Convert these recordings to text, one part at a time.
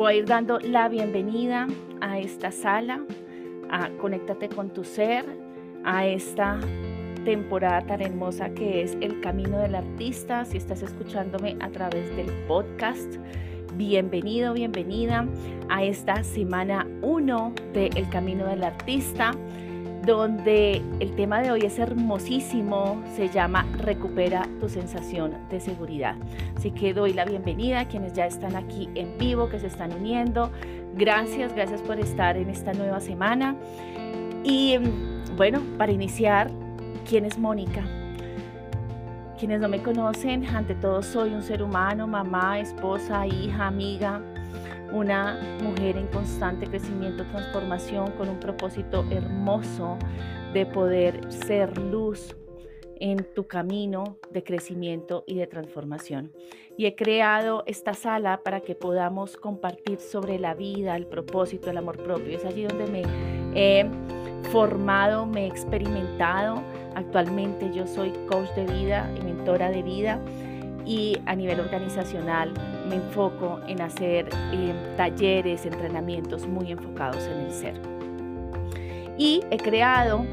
voy a ir dando la bienvenida a esta sala, a Conéctate con tu ser, a esta temporada tan hermosa que es El Camino del Artista. Si estás escuchándome a través del podcast, bienvenido, bienvenida a esta semana 1 de El Camino del Artista donde el tema de hoy es hermosísimo, se llama Recupera tu sensación de seguridad. Así que doy la bienvenida a quienes ya están aquí en vivo, que se están uniendo. Gracias, gracias por estar en esta nueva semana. Y bueno, para iniciar, ¿quién es Mónica? Quienes no me conocen, ante todo soy un ser humano, mamá, esposa, hija, amiga, una mujer en constante crecimiento, transformación, con un propósito hermoso de poder ser luz en tu camino de crecimiento y de transformación. Y he creado esta sala para que podamos compartir sobre la vida, el propósito, el amor propio. Es allí donde me he formado, me he experimentado. Actualmente yo soy coach de vida y mentora de vida y a nivel organizacional me enfoco en hacer eh, talleres, entrenamientos muy enfocados en el ser. Y he creado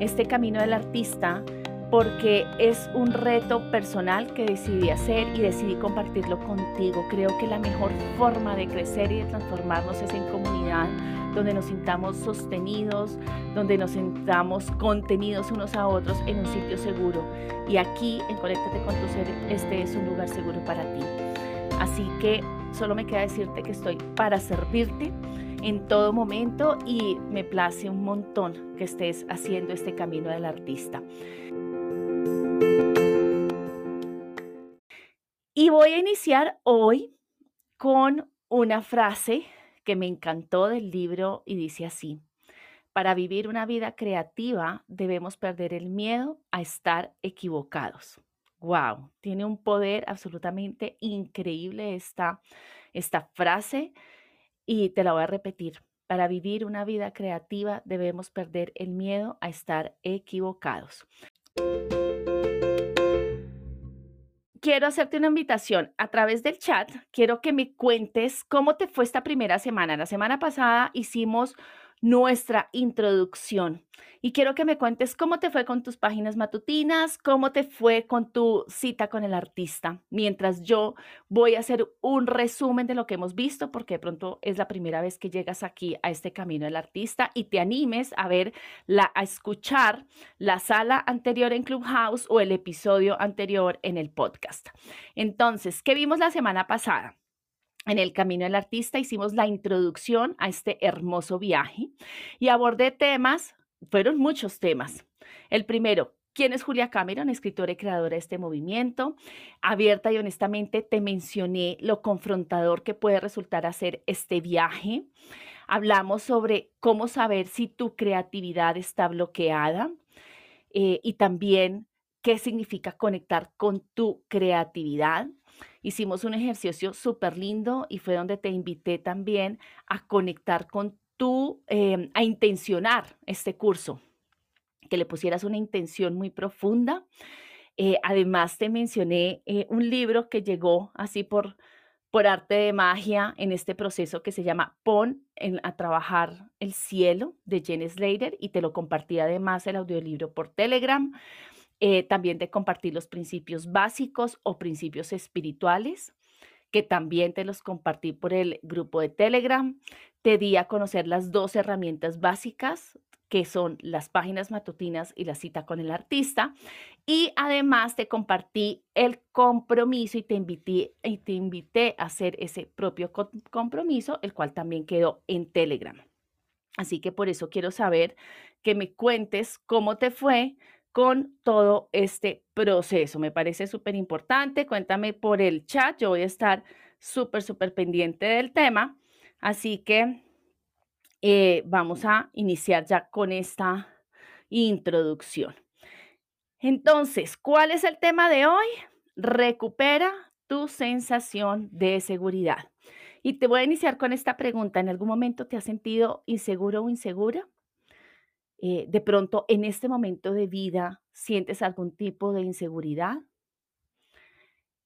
este camino del artista porque es un reto personal que decidí hacer y decidí compartirlo contigo. Creo que la mejor forma de crecer y de transformarnos es en comunidad, donde nos sintamos sostenidos, donde nos sintamos contenidos unos a otros en un sitio seguro. Y aquí, en Conéctate con tu ser, este es un lugar seguro para ti. Así que solo me queda decirte que estoy para servirte en todo momento y me place un montón que estés haciendo este camino del artista. Y voy a iniciar hoy con una frase que me encantó del libro y dice así, para vivir una vida creativa debemos perder el miedo a estar equivocados. Wow, tiene un poder absolutamente increíble esta, esta frase y te la voy a repetir. Para vivir una vida creativa debemos perder el miedo a estar equivocados. Quiero hacerte una invitación a través del chat. Quiero que me cuentes cómo te fue esta primera semana. La semana pasada hicimos nuestra introducción. Y quiero que me cuentes cómo te fue con tus páginas matutinas, cómo te fue con tu cita con el artista, mientras yo voy a hacer un resumen de lo que hemos visto, porque de pronto es la primera vez que llegas aquí a este camino del artista y te animes a ver, la, a escuchar la sala anterior en Clubhouse o el episodio anterior en el podcast. Entonces, ¿qué vimos la semana pasada? En el Camino del Artista hicimos la introducción a este hermoso viaje y abordé temas, fueron muchos temas. El primero, ¿quién es Julia Cameron, escritora y creadora de este movimiento? Abierta y honestamente te mencioné lo confrontador que puede resultar hacer este viaje. Hablamos sobre cómo saber si tu creatividad está bloqueada eh, y también qué significa conectar con tu creatividad. Hicimos un ejercicio súper lindo y fue donde te invité también a conectar con tu, em, a intencionar este curso, que le pusieras una intención muy profunda. Eh, además, te mencioné eh, un libro que llegó así por, por arte de magia en este proceso que se llama Pon a trabajar el cielo de Jen Slater y te lo compartí además el audiolibro por Telegram. Eh, también de compartir los principios básicos o principios espirituales, que también te los compartí por el grupo de Telegram. Te di a conocer las dos herramientas básicas que son las páginas matutinas y la cita con el artista. Y además te compartí el compromiso y te invité, y te invité a hacer ese propio compromiso, el cual también quedó en Telegram. Así que por eso quiero saber que me cuentes cómo te fue, con todo este proceso. Me parece súper importante. Cuéntame por el chat. Yo voy a estar súper, súper pendiente del tema. Así que eh, vamos a iniciar ya con esta introducción. Entonces, ¿cuál es el tema de hoy? Recupera tu sensación de seguridad. Y te voy a iniciar con esta pregunta. ¿En algún momento te has sentido inseguro o insegura? Eh, de pronto en este momento de vida sientes algún tipo de inseguridad.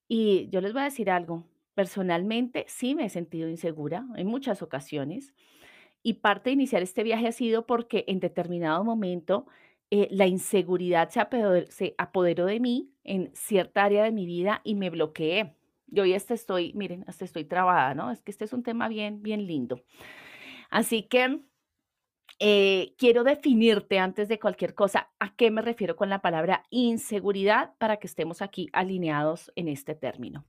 Y yo les voy a decir algo, Personalmente, sí me he sentido insegura en muchas ocasiones y parte de iniciar este viaje ha sido porque en determinado momento eh, la inseguridad se apoderó, de mí en cierta área de mi vida y me bloqueé. Y hoy hasta estoy, miren, hasta estoy trabada, ¿no? Es que este es un tema bien, bien lindo. Así que eh, quiero definirte antes de cualquier cosa a qué me refiero con la palabra inseguridad para que estemos aquí alineados en este término.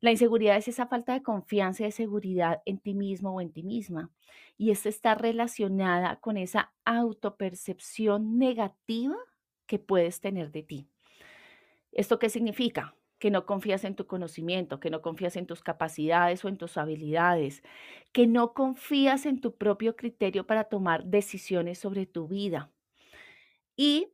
La inseguridad es esa falta de confianza y de seguridad en ti mismo o en ti misma. Y esta está relacionada con esa autopercepción negativa que puedes tener de ti. ¿Esto qué significa? Que no confías en tu conocimiento, que no confías en tus capacidades o en tus habilidades, que no confías en tu propio criterio para tomar decisiones sobre tu vida. Y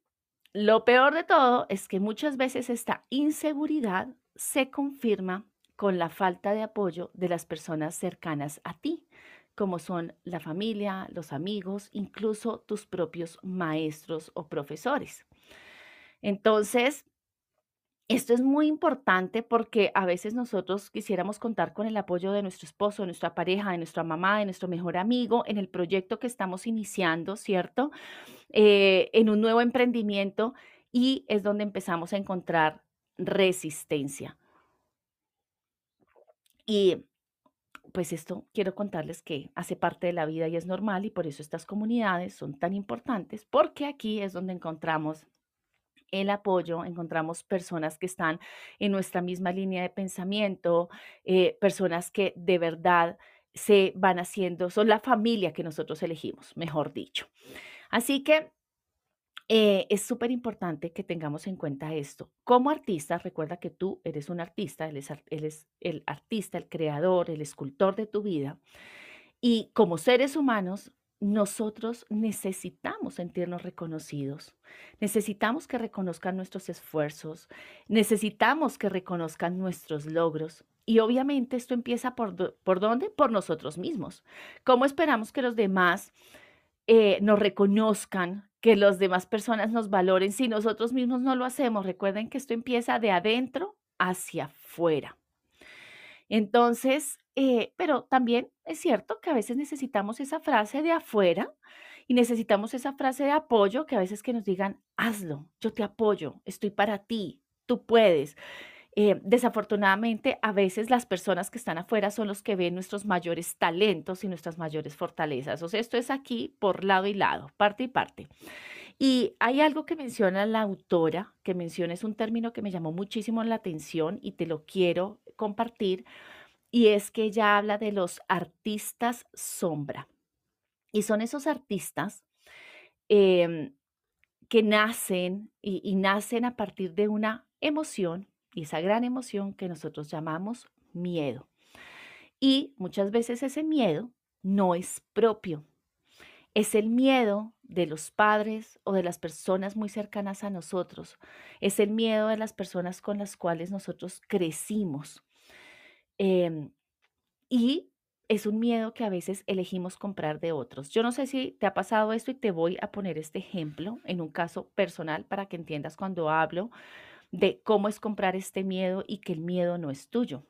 lo peor de todo es que muchas veces esta inseguridad se confirma con la falta de apoyo de las personas cercanas a ti, como son la familia, los amigos, incluso tus propios maestros o profesores. Entonces, esto es muy importante porque a veces nosotros quisiéramos contar con el apoyo de nuestro esposo, de nuestra pareja, de nuestra mamá, de nuestro mejor amigo en el proyecto que estamos iniciando, ¿cierto? Eh, en un nuevo emprendimiento y es donde empezamos a encontrar resistencia. Y pues esto quiero contarles que hace parte de la vida y es normal y por eso estas comunidades son tan importantes porque aquí es donde encontramos el apoyo, encontramos personas que están en nuestra misma línea de pensamiento, eh, personas que de verdad se van haciendo, son la familia que nosotros elegimos, mejor dicho. Así que eh, es súper importante que tengamos en cuenta esto. Como artista, recuerda que tú eres un artista, él es, él es el artista, el creador, el escultor de tu vida. Y como seres humanos, nosotros necesitamos sentirnos reconocidos, necesitamos que reconozcan nuestros esfuerzos, necesitamos que reconozcan nuestros logros. Y obviamente esto empieza por, ¿por dónde? Por nosotros mismos. ¿Cómo esperamos que los demás eh, nos reconozcan, que las demás personas nos valoren si nosotros mismos no lo hacemos? Recuerden que esto empieza de adentro hacia afuera. Entonces, eh, pero también es cierto que a veces necesitamos esa frase de afuera y necesitamos esa frase de apoyo que a veces que nos digan, hazlo, yo te apoyo, estoy para ti, tú puedes. Eh, desafortunadamente, a veces las personas que están afuera son los que ven nuestros mayores talentos y nuestras mayores fortalezas. O sea, esto es aquí por lado y lado, parte y parte. Y hay algo que menciona la autora, que menciona, es un término que me llamó muchísimo la atención y te lo quiero compartir, y es que ella habla de los artistas sombra. Y son esos artistas em, que nacen y nacen a partir de una emoción, y esa gran emoción que nosotros llamamos miedo. Y muchas veces ese miedo no es propio, es el miedo de los padres o de las personas muy cercanas a nosotros. Es el miedo de las personas con las cuales nosotros crecimos. Em, y es un miedo que a veces elegimos comprar de otros. Yo no sé si te ha pasado esto y te voy a poner este ejemplo en un caso personal para que entiendas cuando hablo de cómo es comprar este miedo y que el miedo no es tuyo.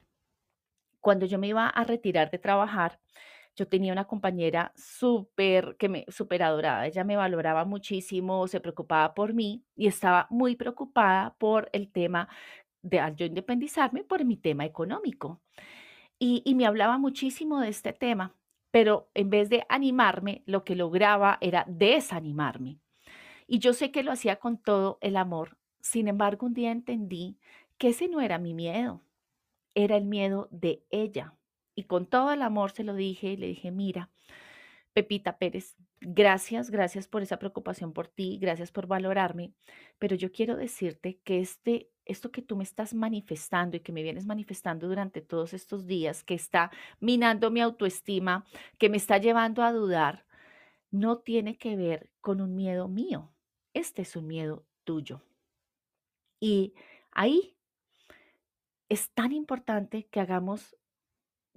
Cuando yo me iba a retirar de trabajar, yo tenía una compañera súper, que me, súper adorada. Ella me valoraba muchísimo, se preocupaba por mí y estaba muy preocupada por el tema de al yo independizarme, por mi tema económico. Y, y me hablaba muchísimo de este tema, pero en vez de animarme, lo que lograba era desanimarme. Y yo sé que lo hacía con todo el amor. Sin embargo, un día entendí que ese no era mi miedo, era el miedo de ella. Y con todo el amor se lo dije y le dije, mira, Pepita Pérez, gracias, gracias por esa preocupación por ti, gracias por valorarme, pero yo quiero decirte que este, esto que tú me estás manifestando y que me vienes manifestando durante todos estos días, que está minando mi autoestima, que me está llevando a dudar, no tiene que ver con un miedo mío, este es un miedo tuyo. Y ahí es tan importante que hagamos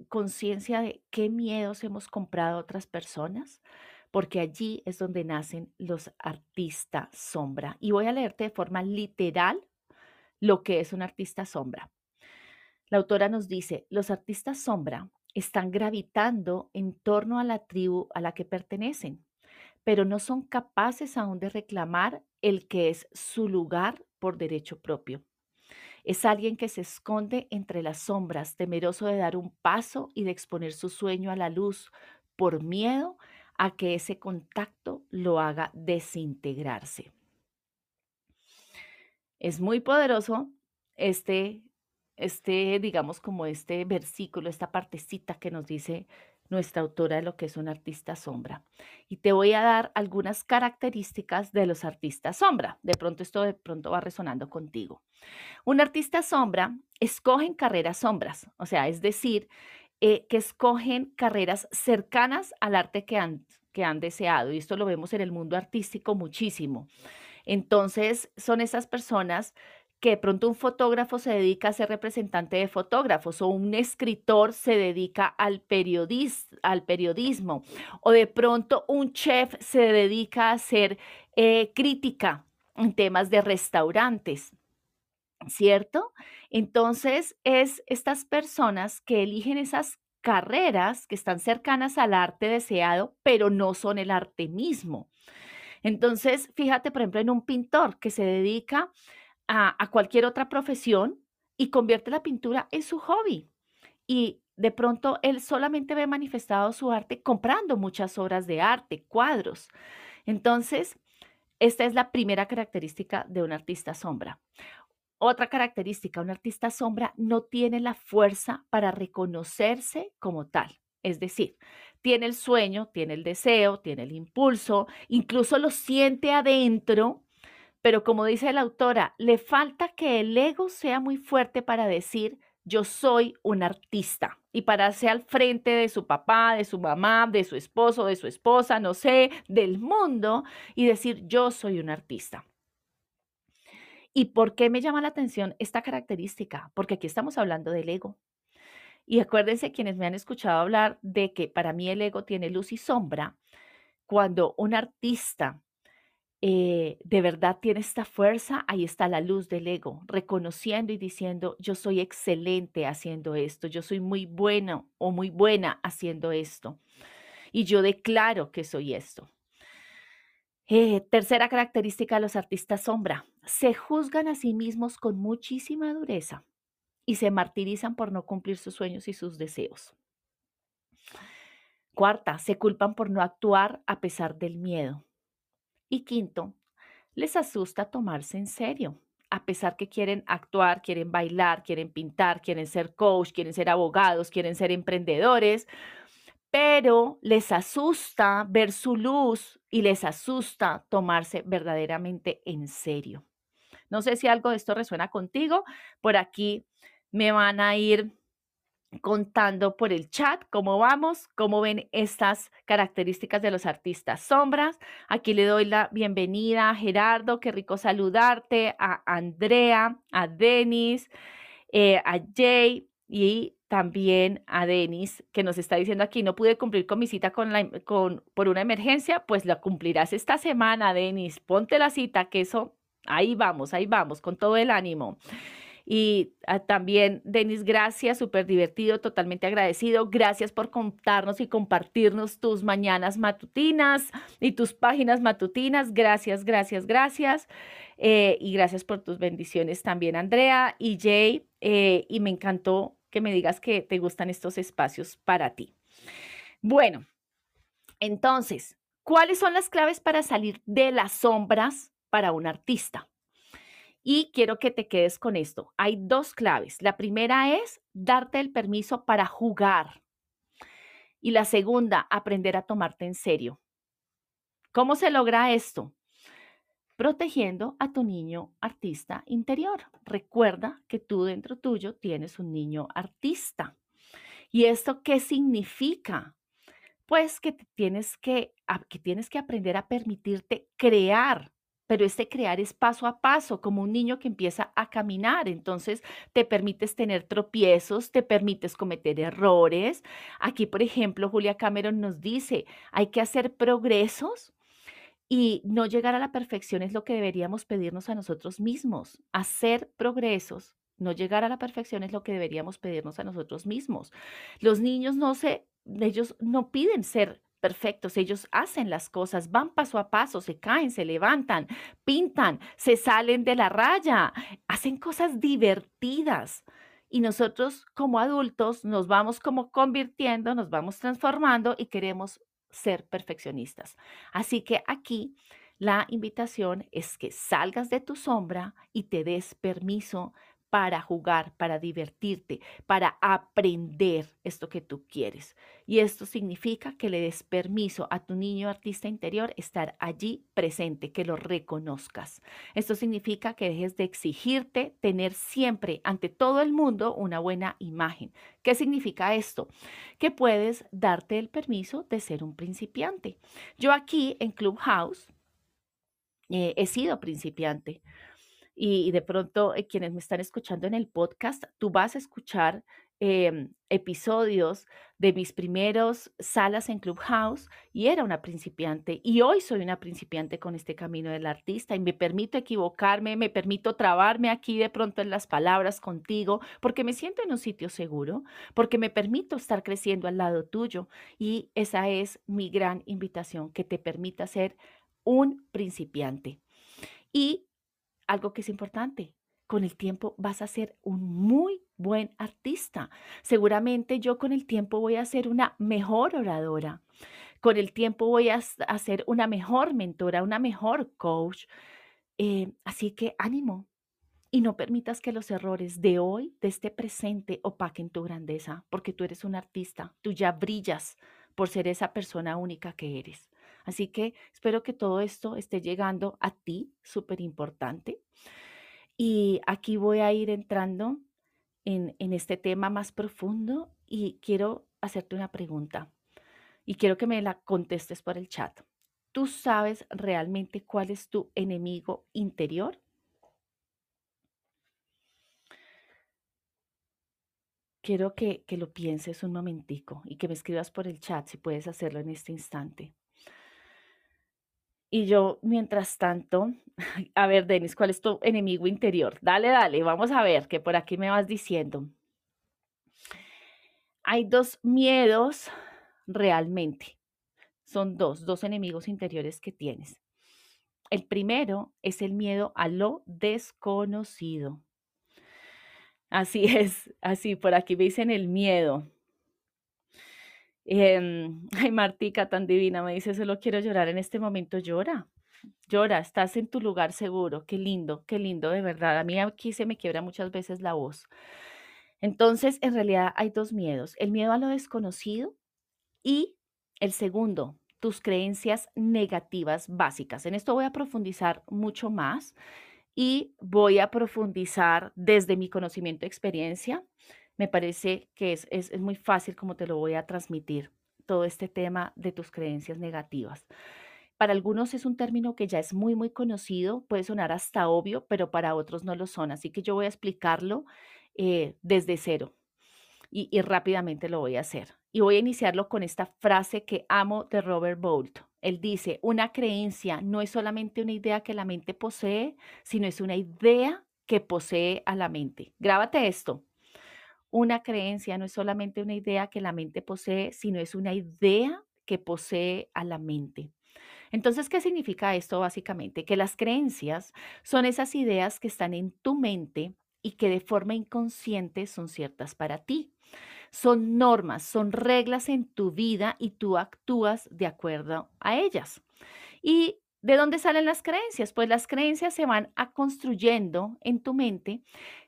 conciencia de qué miedos hemos comprado a otras personas, porque allí es donde nacen los artistas sombra. Y voy a leerte de forma literal lo que es un artista sombra. La autora nos dice, los artistas sombra están gravitando en torno a la tribu a la que pertenecen, pero no son capaces aún de reclamar el que es su lugar por derecho propio. Es alguien que se esconde entre las sombras, temeroso de dar un paso y de exponer su sueño a la luz por miedo a que ese contacto lo haga desintegrarse. Es muy poderoso este, este, digamos, como este versículo, esta partecita que nos dice nuestra autora de lo que es un artista sombra. Y te voy a dar algunas características de los artistas sombra. De pronto esto de pronto va resonando contigo. Un artista sombra escogen carreras sombras, o sea, es decir, eh, que escogen carreras cercanas al arte que han, que han deseado. Y esto lo vemos en el mundo artístico muchísimo. Entonces, son esas personas que de pronto un fotógrafo se dedica a ser representante de fotógrafos o un escritor se dedica al, al periodismo o de pronto un chef se dedica a hacer eh, crítica en temas de restaurantes. ¿Cierto? Entonces, es estas personas que eligen esas carreras que están cercanas al arte deseado, pero no son el arte mismo. Entonces, fíjate, por ejemplo, en un pintor que se dedica a, cualquier otra profesión y convierte la pintura en su hobby. Y de pronto él solamente ve manifestado su arte comprando muchas obras de arte, cuadros. Entonces, esta es la primera característica de un artista sombra. Otra característica, un artista sombra no tiene la fuerza para reconocerse como tal. Es decir, tiene el sueño, tiene el deseo, tiene el impulso, incluso lo siente adentro, pero como dice la autora, le falta que el ego sea muy fuerte para decir, yo soy un artista y pararse al frente de su papá, de su mamá, de su esposo, de su esposa, no sé, del mundo y decir, yo soy un artista. ¿Y por qué me llama la atención esta característica? Porque aquí estamos hablando del ego. Y acuérdense quienes me han escuchado hablar de que para mí el ego tiene luz y sombra. Cuando un artista eh, de verdad tiene esta fuerza, ahí está la luz del ego, reconociendo y diciendo, yo soy excelente haciendo esto, yo soy muy bueno o muy buena haciendo esto. Y yo declaro que soy esto. Eh, tercera característica de los artistas sombra, se juzgan a sí mismos con muchísima dureza y se martirizan por no cumplir sus sueños y sus deseos. Cuarta, se culpan por no actuar a pesar del miedo. Y quinto, les asusta tomarse en serio. A pesar que quieren actuar, quieren bailar, quieren pintar, quieren ser coach, quieren ser abogados, quieren ser emprendedores, pero les asusta ver su luz y les asusta tomarse verdaderamente en serio. No sé si algo de esto resuena contigo. Por aquí me van a ir contando por el chat cómo vamos, cómo ven estas características de los artistas sombras. Aquí le doy la bienvenida a Gerardo, qué rico saludarte, a Andrea, a Denis, eh, a Jay y también a Denis, que nos está diciendo aquí, no pude cumplir con mi cita con la, con, por una emergencia, pues la cumplirás esta semana, Denis. Ponte la cita, que eso, ahí vamos, ahí vamos, con todo el ánimo. Y ah, también, Denis, gracias, súper divertido, totalmente agradecido. Gracias por contarnos y compartirnos tus mañanas matutinas y tus páginas matutinas. Gracias, gracias, gracias. Eh, y gracias por tus bendiciones también, Andrea y Jay. Eh, y me encantó que me digas que te gustan estos espacios para ti. Bueno, entonces, ¿cuáles son las claves para salir de las sombras para un artista? Y quiero que te quedes con esto. Hay dos claves. La primera es darte el permiso para jugar. Y la segunda, aprender a tomarte en serio. ¿Cómo se logra esto? Protegiendo a tu niño artista interior. Recuerda que tú dentro tuyo tienes un niño artista. ¿Y esto qué significa? Pues que tienes que, que tienes que aprender a permitirte crear pero este crear es paso a paso, como un niño que empieza a caminar. Entonces, te permites tener tropiezos, te permites cometer errores. Aquí, por ejemplo, Julia Cameron nos dice, hay que hacer progresos y no llegar a la perfección es lo que deberíamos pedirnos a nosotros mismos. Hacer progresos No llegar a la perfección es lo que deberíamos pedirnos a nosotros mismos. Los niños no se, ellos no piden ser perfectos, ellos hacen las cosas, van paso a paso, se caen, se levantan, pintan, se salen de la raya, hacen cosas divertidas. Y nosotros como adultos nos vamos como convirtiendo, nos vamos transformando y queremos ser perfeccionistas. Así que aquí la invitación es que salgas de tu sombra y te des permiso para jugar, para divertirte, para aprender esto que tú quieres. Y esto significa que le des permiso a tu niño artista interior estar allí presente, que lo reconozcas. Esto significa que dejes de exigirte tener siempre ante todo el mundo una buena imagen. ¿Qué significa esto? Que puedes darte el permiso de ser un principiante. Yo aquí en Clubhouse eh, he sido principiante y, de pronto eh, quienes me están escuchando en el podcast, tú vas a escuchar em, episodios de mis primeros salas en Clubhouse y era una principiante y hoy soy una principiante con este camino del artista y me permito equivocarme, me permito trabarme aquí de pronto en las palabras contigo porque me siento en un sitio seguro, porque me permito estar creciendo al lado tuyo y esa es mi gran invitación, que te permita ser un principiante. Y algo que es importante. Con el tiempo vas a ser un muy buen artista. Seguramente yo con el tiempo voy a ser una mejor oradora. Con el tiempo voy a ser una mejor mentora, una mejor coach. Eh, así que ánimo y no permitas que los errores de hoy, de este presente, opaquen tu grandeza, porque tú eres un artista, tú ya brillas por ser esa persona única que eres. Así que espero que todo esto esté llegando a ti, súper importante. Y aquí voy a ir entrando en, este tema más profundo y quiero hacerte una pregunta y quiero que me la contestes por el chat. ¿Tú sabes realmente cuál es tu enemigo interior? Quiero que, que lo pienses un momentico y que me escribas por el chat si puedes hacerlo en este instante. Y yo, mientras tanto, a ver, Denis, ¿cuál es tu enemigo interior? Dale, dale, vamos a ver qué por aquí me vas diciendo. Hay dos miedos realmente. Son dos, dos enemigos interiores que tienes. El primero es el miedo a lo desconocido. Así es, así, por aquí me dicen el miedo. Em, ay, Martica, tan divina, me dice, solo quiero llorar en este momento. Llora, llora, estás en tu lugar seguro. Qué lindo, qué lindo, de verdad. A mí aquí se me quiebra muchas veces la voz. Entonces, en realidad hay dos miedos. El miedo a lo desconocido y el segundo, tus creencias negativas básicas. En esto voy a profundizar mucho más y voy a profundizar desde mi conocimiento y experiencia me parece que es, muy fácil como te lo voy a transmitir, todo este tema de tus creencias negativas. Para algunos es un término que ya es muy, muy conocido, puede sonar hasta obvio, pero para otros no lo son. Así que yo voy a explicarlo eh, desde cero y, y rápidamente lo voy a hacer. Y voy a iniciarlo con esta frase que amo de Robert Bolt. Él dice, una creencia no es solamente una idea que la mente posee, sino es una idea que posee a la mente. Grábate esto. Una creencia no es solamente una idea que la mente posee, sino es una idea que posee a la mente. Entonces, ¿qué significa esto básicamente? Que las creencias son esas ideas que están en tu mente y que de forma inconsciente son ciertas para ti. Son normas, son reglas en tu vida y tú actúas de acuerdo a ellas. Y ¿De dónde salen las creencias? Pues las creencias se van a construyendo en tu mente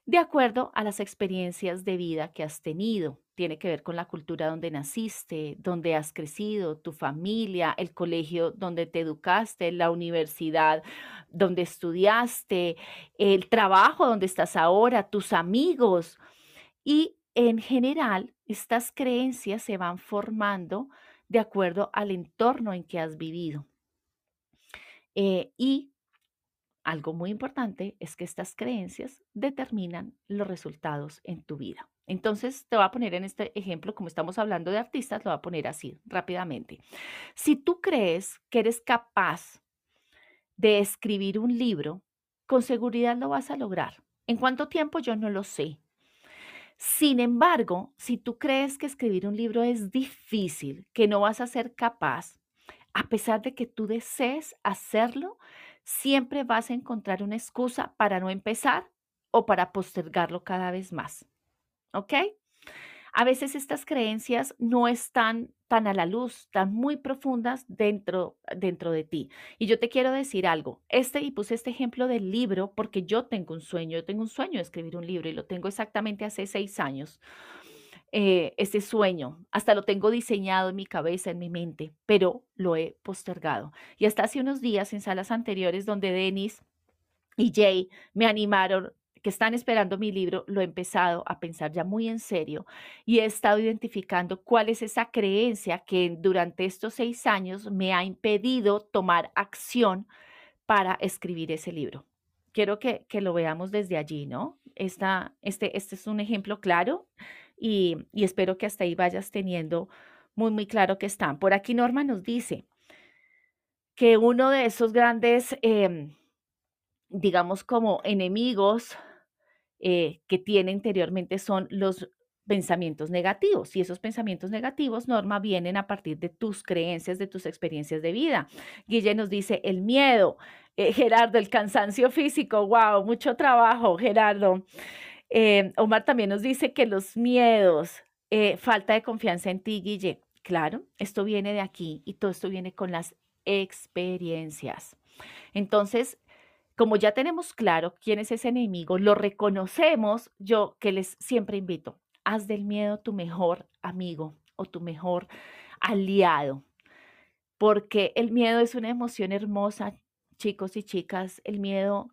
de acuerdo a las experiencias de vida que has tenido. Tiene que ver con la cultura donde naciste, donde has crecido, tu familia, el colegio donde te educaste, la universidad donde estudiaste, el trabajo donde estás ahora, tus amigos. Y en general, estas creencias se van formando de acuerdo al entorno en que has vivido. Eh, y algo muy importante es que estas creencias determinan los resultados en tu vida. Entonces, te voy a poner en este ejemplo, como estamos hablando de artistas, lo voy a poner así rápidamente. Si tú crees que eres capaz de escribir un libro, con seguridad lo vas a lograr. ¿En cuánto tiempo? Yo no lo sé. Sin embargo, si tú crees que escribir un libro es difícil, que no vas a ser capaz, a pesar de que tú desees hacerlo, siempre vas a encontrar una excusa para no empezar o para postergarlo cada vez más. ¿Ok? A veces estas creencias no están tan a la luz, están muy profundas dentro, dentro de ti. Y yo te quiero decir algo, este y puse este ejemplo del libro porque yo tengo un sueño, yo tengo un sueño de escribir un libro y lo tengo exactamente hace seis años. Eh, ese sueño, hasta lo tengo diseñado en mi cabeza, en mi mente, pero lo he postergado. Y hasta hace unos días en salas anteriores donde Denis y Jay me animaron que están esperando mi libro, lo he empezado a pensar ya muy en serio y he estado identificando cuál es esa creencia que durante estos seis años me ha impedido tomar acción para escribir ese libro. Quiero que, lo veamos desde allí, ¿no? Esta, este, este es un ejemplo claro y, espero que hasta ahí vayas teniendo muy, muy claro que están. Por aquí Norma nos dice que uno de esos grandes, em, digamos, como enemigos eh, que tiene interiormente son los pensamientos negativos. Y esos pensamientos negativos, Norma, vienen a partir de tus creencias, de tus experiencias de vida. Guille nos dice el miedo, eh, Gerardo, el cansancio físico, wow, mucho trabajo, Gerardo. Eh, Omar también nos dice que los miedos, falta de confianza en ti, Guille. Claro, esto viene de aquí y todo esto viene con las experiencias. Entonces, como ya tenemos claro quién es ese enemigo, lo reconocemos, yo que les siempre invito, haz del miedo tu mejor amigo o tu mejor aliado, porque el miedo es una emoción hermosa, chicos y chicas, el miedo,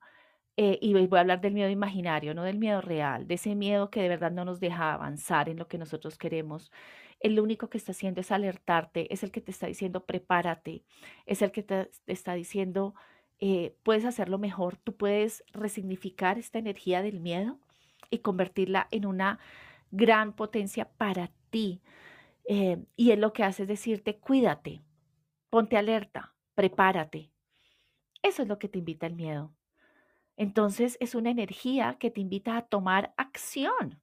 eh, y voy a hablar del miedo imaginario, no del miedo real, de ese miedo que de verdad no nos deja avanzar en lo que nosotros queremos. El único que está haciendo es alertarte, es el que te está diciendo prepárate, es el que te está diciendo eh, puedes hacerlo mejor, tú puedes resignificar esta energía del miedo y convertirla en una gran potencia para ti. Eh, y él lo que hace es decirte, cuídate, ponte alerta, prepárate. Eso es lo que te invita el miedo. Entonces es una energía que te invita a tomar acción.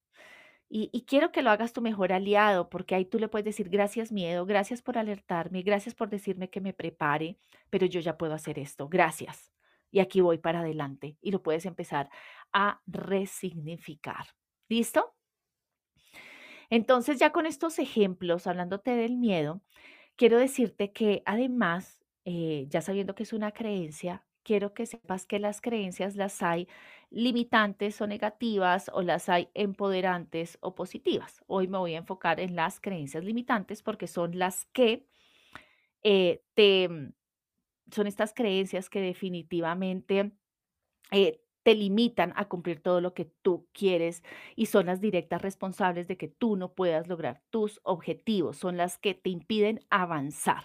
Y, quiero que lo hagas tu mejor aliado, porque ahí tú le puedes decir, gracias miedo, gracias por alertarme, gracias por decirme que me prepare, pero yo ya puedo hacer esto, gracias. Y aquí voy para adelante y lo puedes empezar a resignificar. ¿Listo? Entonces ya con estos ejemplos, hablándote del miedo, quiero decirte que además, eh, ya sabiendo que es una creencia, quiero que sepas que las creencias las hay limitantes o negativas o las hay empoderantes o positivas. Hoy me voy a enfocar en las creencias limitantes porque son las que eh, te, mm, son estas creencias que definitivamente eh, te limitan a cumplir todo lo que tú quieres y son las directas responsables de que tú no puedas lograr tus objetivos, son las que te impiden avanzar.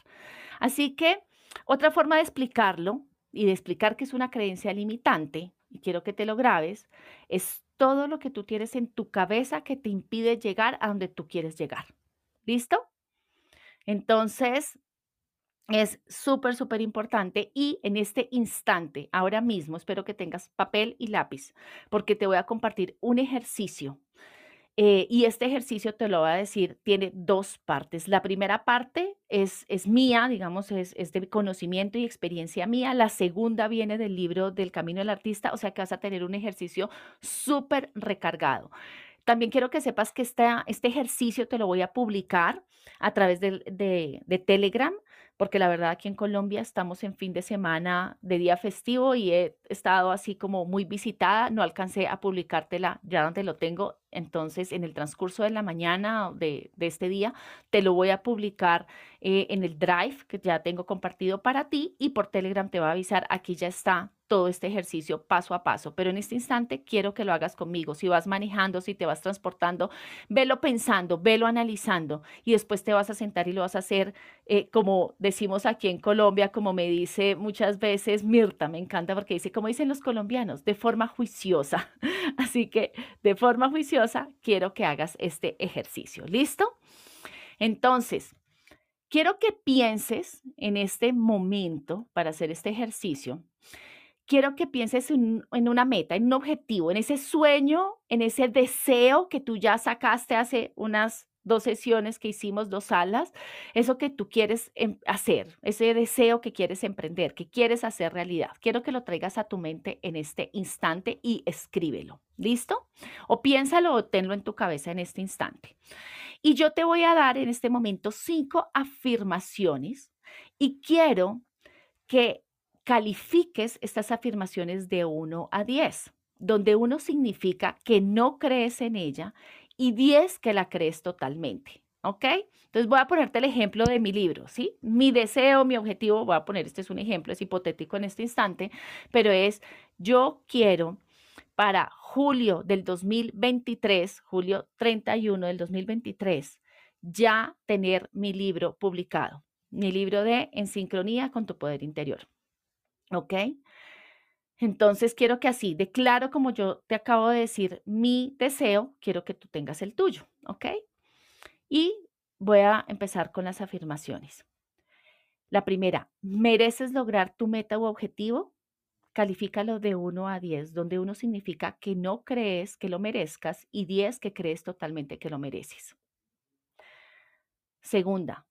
Así que otra forma de explicarlo y de explicar que es una creencia limitante, y quiero que te lo grabes, es todo lo que tú tienes en tu cabeza que te impide llegar a donde tú quieres llegar. ¿Listo? Entonces, es súper, súper importante y en este instante, ahora mismo, espero que tengas papel y lápiz, porque te voy a compartir un ejercicio eh, y este ejercicio, te lo voy a decir, tiene dos partes. La primera parte es, es mía, digamos, es, es de conocimiento y experiencia mía. La segunda viene del libro del Camino del Artista, o sea que vas a tener un ejercicio súper recargado. También quiero que sepas que este ejercicio te lo voy a publicar a través de, de, de Telegram porque la verdad aquí en Colombia estamos en fin de semana de día festivo y he estado así como muy visitada, no alcancé a publicártela ya donde lo tengo, entonces en el transcurso de la mañana de, este día te lo voy a publicar eh, en el Drive que ya tengo compartido para ti y por Telegram te va a avisar, aquí ya está todo este ejercicio paso a paso, pero en este instante quiero que lo hagas conmigo. Si vas manejando, si te vas transportando, velo pensando, velo analizando y después te vas a sentar y lo vas a hacer eh, como decimos aquí en Colombia, como me dice muchas veces Mirta, me encanta porque dice, como dicen los colombianos, de forma juiciosa. Así que de forma juiciosa quiero que hagas este ejercicio. ¿Listo? Entonces, quiero que pienses en este momento para hacer este ejercicio quiero que pienses en, en, una meta, en un objetivo, en ese sueño, en ese deseo que tú ya sacaste hace unas dos sesiones que hicimos, dos salas, eso que tú quieres em, hacer, ese deseo que quieres emprender, que quieres hacer realidad. Quiero que lo traigas a tu mente en este instante y escríbelo. ¿Listo? O piénsalo o tenlo en tu cabeza en este instante. Y yo te voy a dar en este momento cinco afirmaciones y quiero que califiques estas afirmaciones de 1 a 10, donde uno significa que no crees en ella y 10 que la crees totalmente. ¿Ok? Entonces voy a ponerte el ejemplo de mi libro, ¿sí? Mi deseo, mi objetivo, voy a poner, este es un ejemplo, es hipotético en este instante, pero es, yo quiero para julio del 2023, julio 31 del 2023, ya tener mi libro publicado, mi libro de En sincronía con tu poder interior. ¿Ok? Entonces quiero que así, declaro como yo te acabo de decir mi deseo, quiero que tú tengas el tuyo, ¿ok? Y voy a empezar con las afirmaciones. La primera, ¿mereces lograr tu meta u objetivo? Califícalo de 1 a 10, donde 1 significa que no crees que lo merezcas y 10 que crees totalmente que lo mereces. Segunda,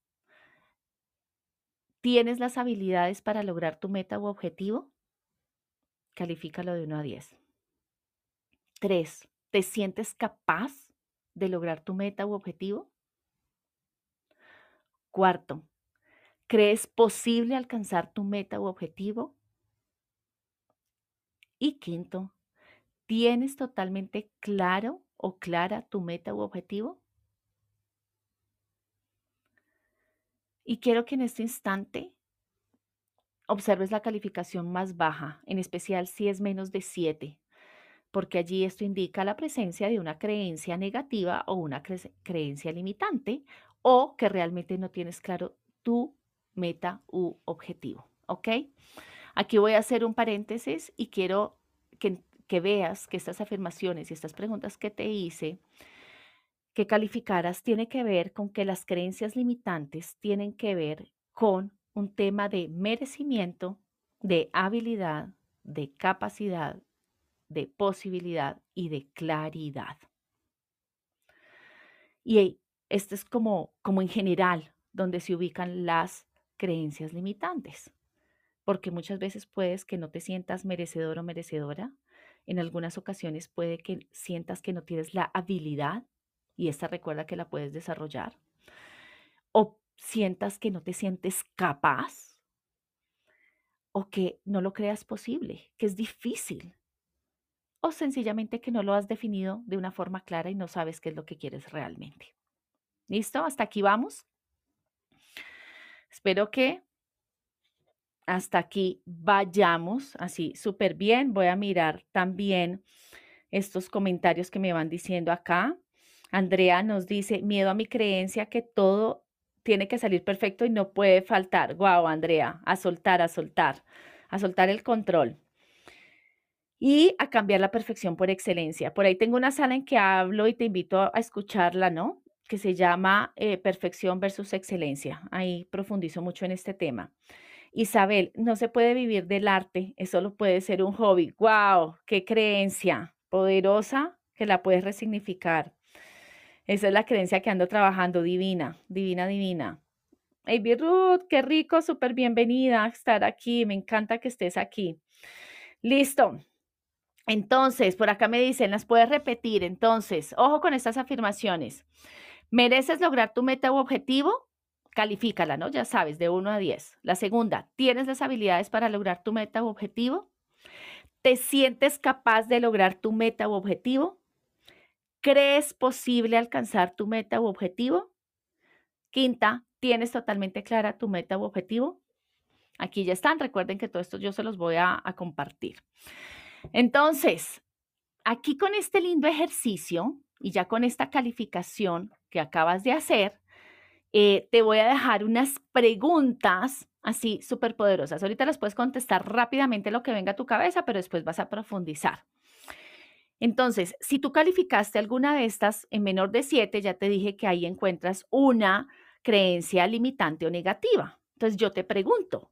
¿tienes las habilidades para lograr tu meta u objetivo? Califícalo de 1 a 10. 3. ¿Te sientes capaz de lograr tu meta u objetivo? Cuarto, ¿crees posible alcanzar tu meta u objetivo? Y quinto, ¿tienes totalmente claro o clara tu meta u objetivo? Y quiero que en este instante observes la calificación más baja, en especial si es menos de 7, porque allí esto indica la presencia de una creencia negativa o una creencia limitante o que realmente no tienes claro tu meta u objetivo. ¿Ok? Aquí voy a hacer un paréntesis y quiero que, que veas que estas afirmaciones y estas preguntas que te hice, que calificaras, tiene que ver con que las creencias limitantes tienen que ver con un tema de merecimiento, de habilidad, de capacidad, de posibilidad y de claridad. Y esto es como, como en general donde se ubican las creencias limitantes, porque muchas veces puedes que no te sientas merecedor o merecedora, en algunas ocasiones puede que sientas que no tienes la habilidad y esta recuerda que la puedes desarrollar, o sientas que no te sientes capaz o que no lo creas posible, que es difícil o sencillamente que no lo has definido de una forma clara y no sabes qué es lo que quieres realmente. ¿Listo? Hasta aquí vamos. Espero que hasta aquí vayamos así súper bien. Voy a mirar también estos comentarios que me van diciendo acá. Andrea nos dice, miedo a mi creencia que todo tiene que salir perfecto y no puede faltar. Guau, Andrea, a soltar, a soltar, a soltar el control. Y a cambiar la perfección por excelencia. Por ahí tengo una sala en que hablo y te invito a escucharla, ¿no? Que se llama eh, Perfección versus Excelencia. Ahí profundizo mucho en este tema. Isabel, no se puede vivir del arte, eso solo puede ser un hobby. ¡Wow! ¡Qué creencia poderosa que la puedes resignificar! Esa es la creencia que ando trabajando, divina, divina, divina. Hey, Ruth, qué rico, súper bienvenida a estar aquí. Me encanta que estés aquí. Listo. Entonces, por acá me dicen, las puedes repetir. Entonces, ojo con estas afirmaciones. ¿Mereces lograr tu meta u objetivo? Califícala, ¿no? Ya sabes, de 1 a 10. La segunda, ¿tienes las habilidades para lograr tu meta u objetivo? ¿Te sientes capaz de lograr tu meta u objetivo? ¿Crees posible alcanzar tu meta u objetivo? Quinta, ¿tienes totalmente clara tu meta u objetivo? Aquí ya están. Recuerden que todo esto yo se los voy a, compartir. Entonces, aquí con este lindo ejercicio y ya con esta calificación que acabas de hacer, eh, te voy a dejar unas preguntas así súper poderosas. Ahorita las puedes contestar rápidamente lo que venga a tu cabeza, pero después vas a profundizar. Entonces, si tú calificaste alguna de estas en menor de 7, ya te dije que ahí encuentras una creencia limitante o negativa. Entonces, yo te pregunto,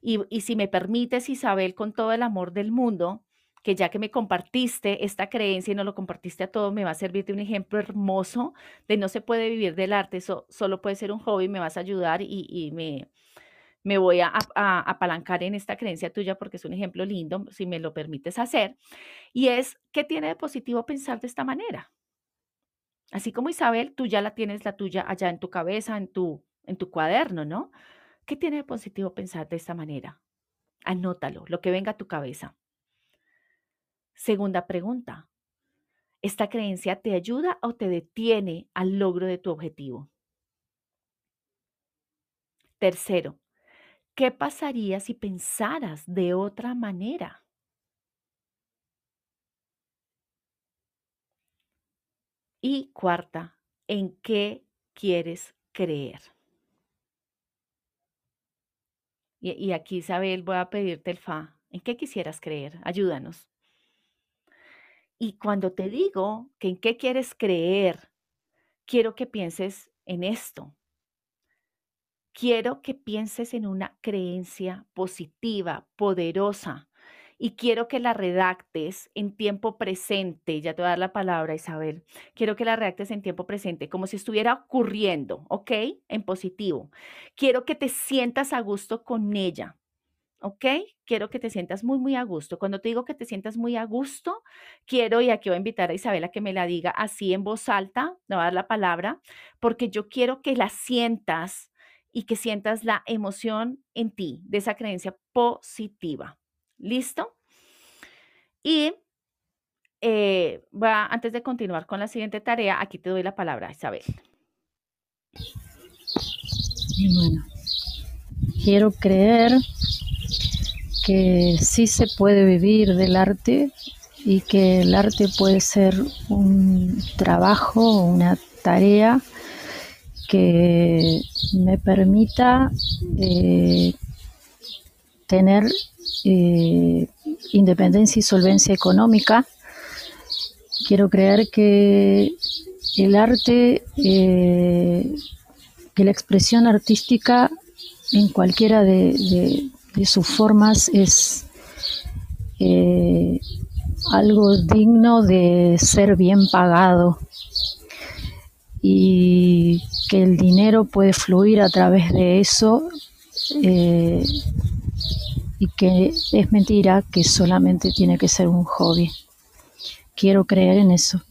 Y, si me permites, Isabel, con todo el amor del mundo, que ya que me compartiste esta creencia y no lo compartiste a todos, me va a servir de un ejemplo hermoso de no se puede vivir del arte, eso solo puede ser un hobby, me vas a ayudar y me, me voy a, apalancar en esta creencia tuya porque es un ejemplo lindo, si me lo permites hacer, y es, ¿qué tiene de positivo pensar de esta manera? Así como Isabel, tú ya la tienes la tuya allá en tu cabeza, en tu, en tu cuaderno, ¿no? ¿Qué tiene de positivo pensar de esta manera? Anótalo, lo que venga a tu cabeza. Segunda pregunta. ¿Esta creencia te ayuda o te detiene al logro de tu objetivo? Tercero, ¿Qué pasaría si pensaras de otra manera? Y cuarta, ¿en qué quieres creer? Y, aquí, Isabel, voy a pedirte el fa. ¿En qué quisieras creer? Ayúdanos. Y cuando te digo que en qué quieres creer, quiero que pienses en esto quiero que pienses en una creencia positiva, poderosa, y quiero que la redactes en tiempo presente. Ya te voy a dar la palabra, Isabel. Quiero que la redactes en tiempo presente, como si estuviera ocurriendo, ¿ok? En positivo. Quiero que te sientas a gusto con ella. ¿ok? Quiero que te sientas muy, muy a gusto. Cuando te digo que te sientas muy a gusto, quiero, y aquí voy a invitar a Isabela que me la diga así en voz alta, me va a dar la palabra, porque yo quiero que la sientas y que sientas la emoción en ti de esa creencia positiva. ¿Listo? Y eh, va, antes de continuar con la siguiente tarea, aquí te doy la palabra, Isabel. bueno, quiero creer que sí se puede vivir del arte y que el arte puede ser un trabajo, una tarea que me permita eh, tener eh, independencia y solvencia económica. Quiero creer que el arte, eh, que la expresión artística en cualquiera de, de sus formas es algo digno de ser bien pagado y que el dinero puede fluir a través de eso eh, y que es mentira que solamente tiene que ser un hobby. Quiero creer en eso.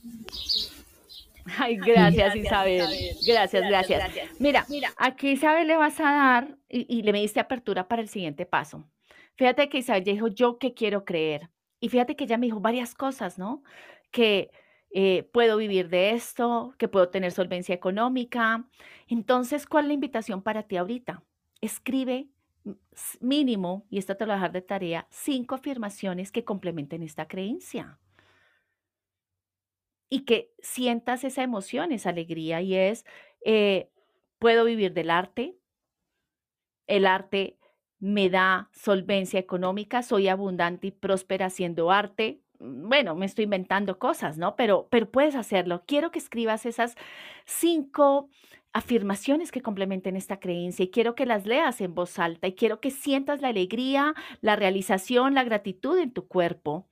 Ay, gracias, Isabel. Gracias, gracias. Mira, aquí Isabel le vas a dar y, le me diste apertura para el siguiente paso. Fíjate que Isabel dijo, yo que quiero creer. Y fíjate que ella me dijo varias cosas, ¿no? Que eh, puedo vivir de esto, que puedo tener solvencia económica. Entonces, ¿cuál es la invitación para ti ahorita? Escribe mínimo, y esta te lo voy a dejar de tarea, cinco afirmaciones que complementen esta creencia. Y que sientas esa emoción, esa alegría, y es, eh, puedo vivir del arte, el arte me da solvencia económica, soy abundante y próspera haciendo arte, bueno, me estoy inventando cosas, ¿no? Pero, pero puedes hacerlo. Quiero que escribas esas cinco afirmaciones que complementen esta creencia y quiero que las leas en voz alta y quiero que sientas la alegría, la realización, la gratitud en tu cuerpo.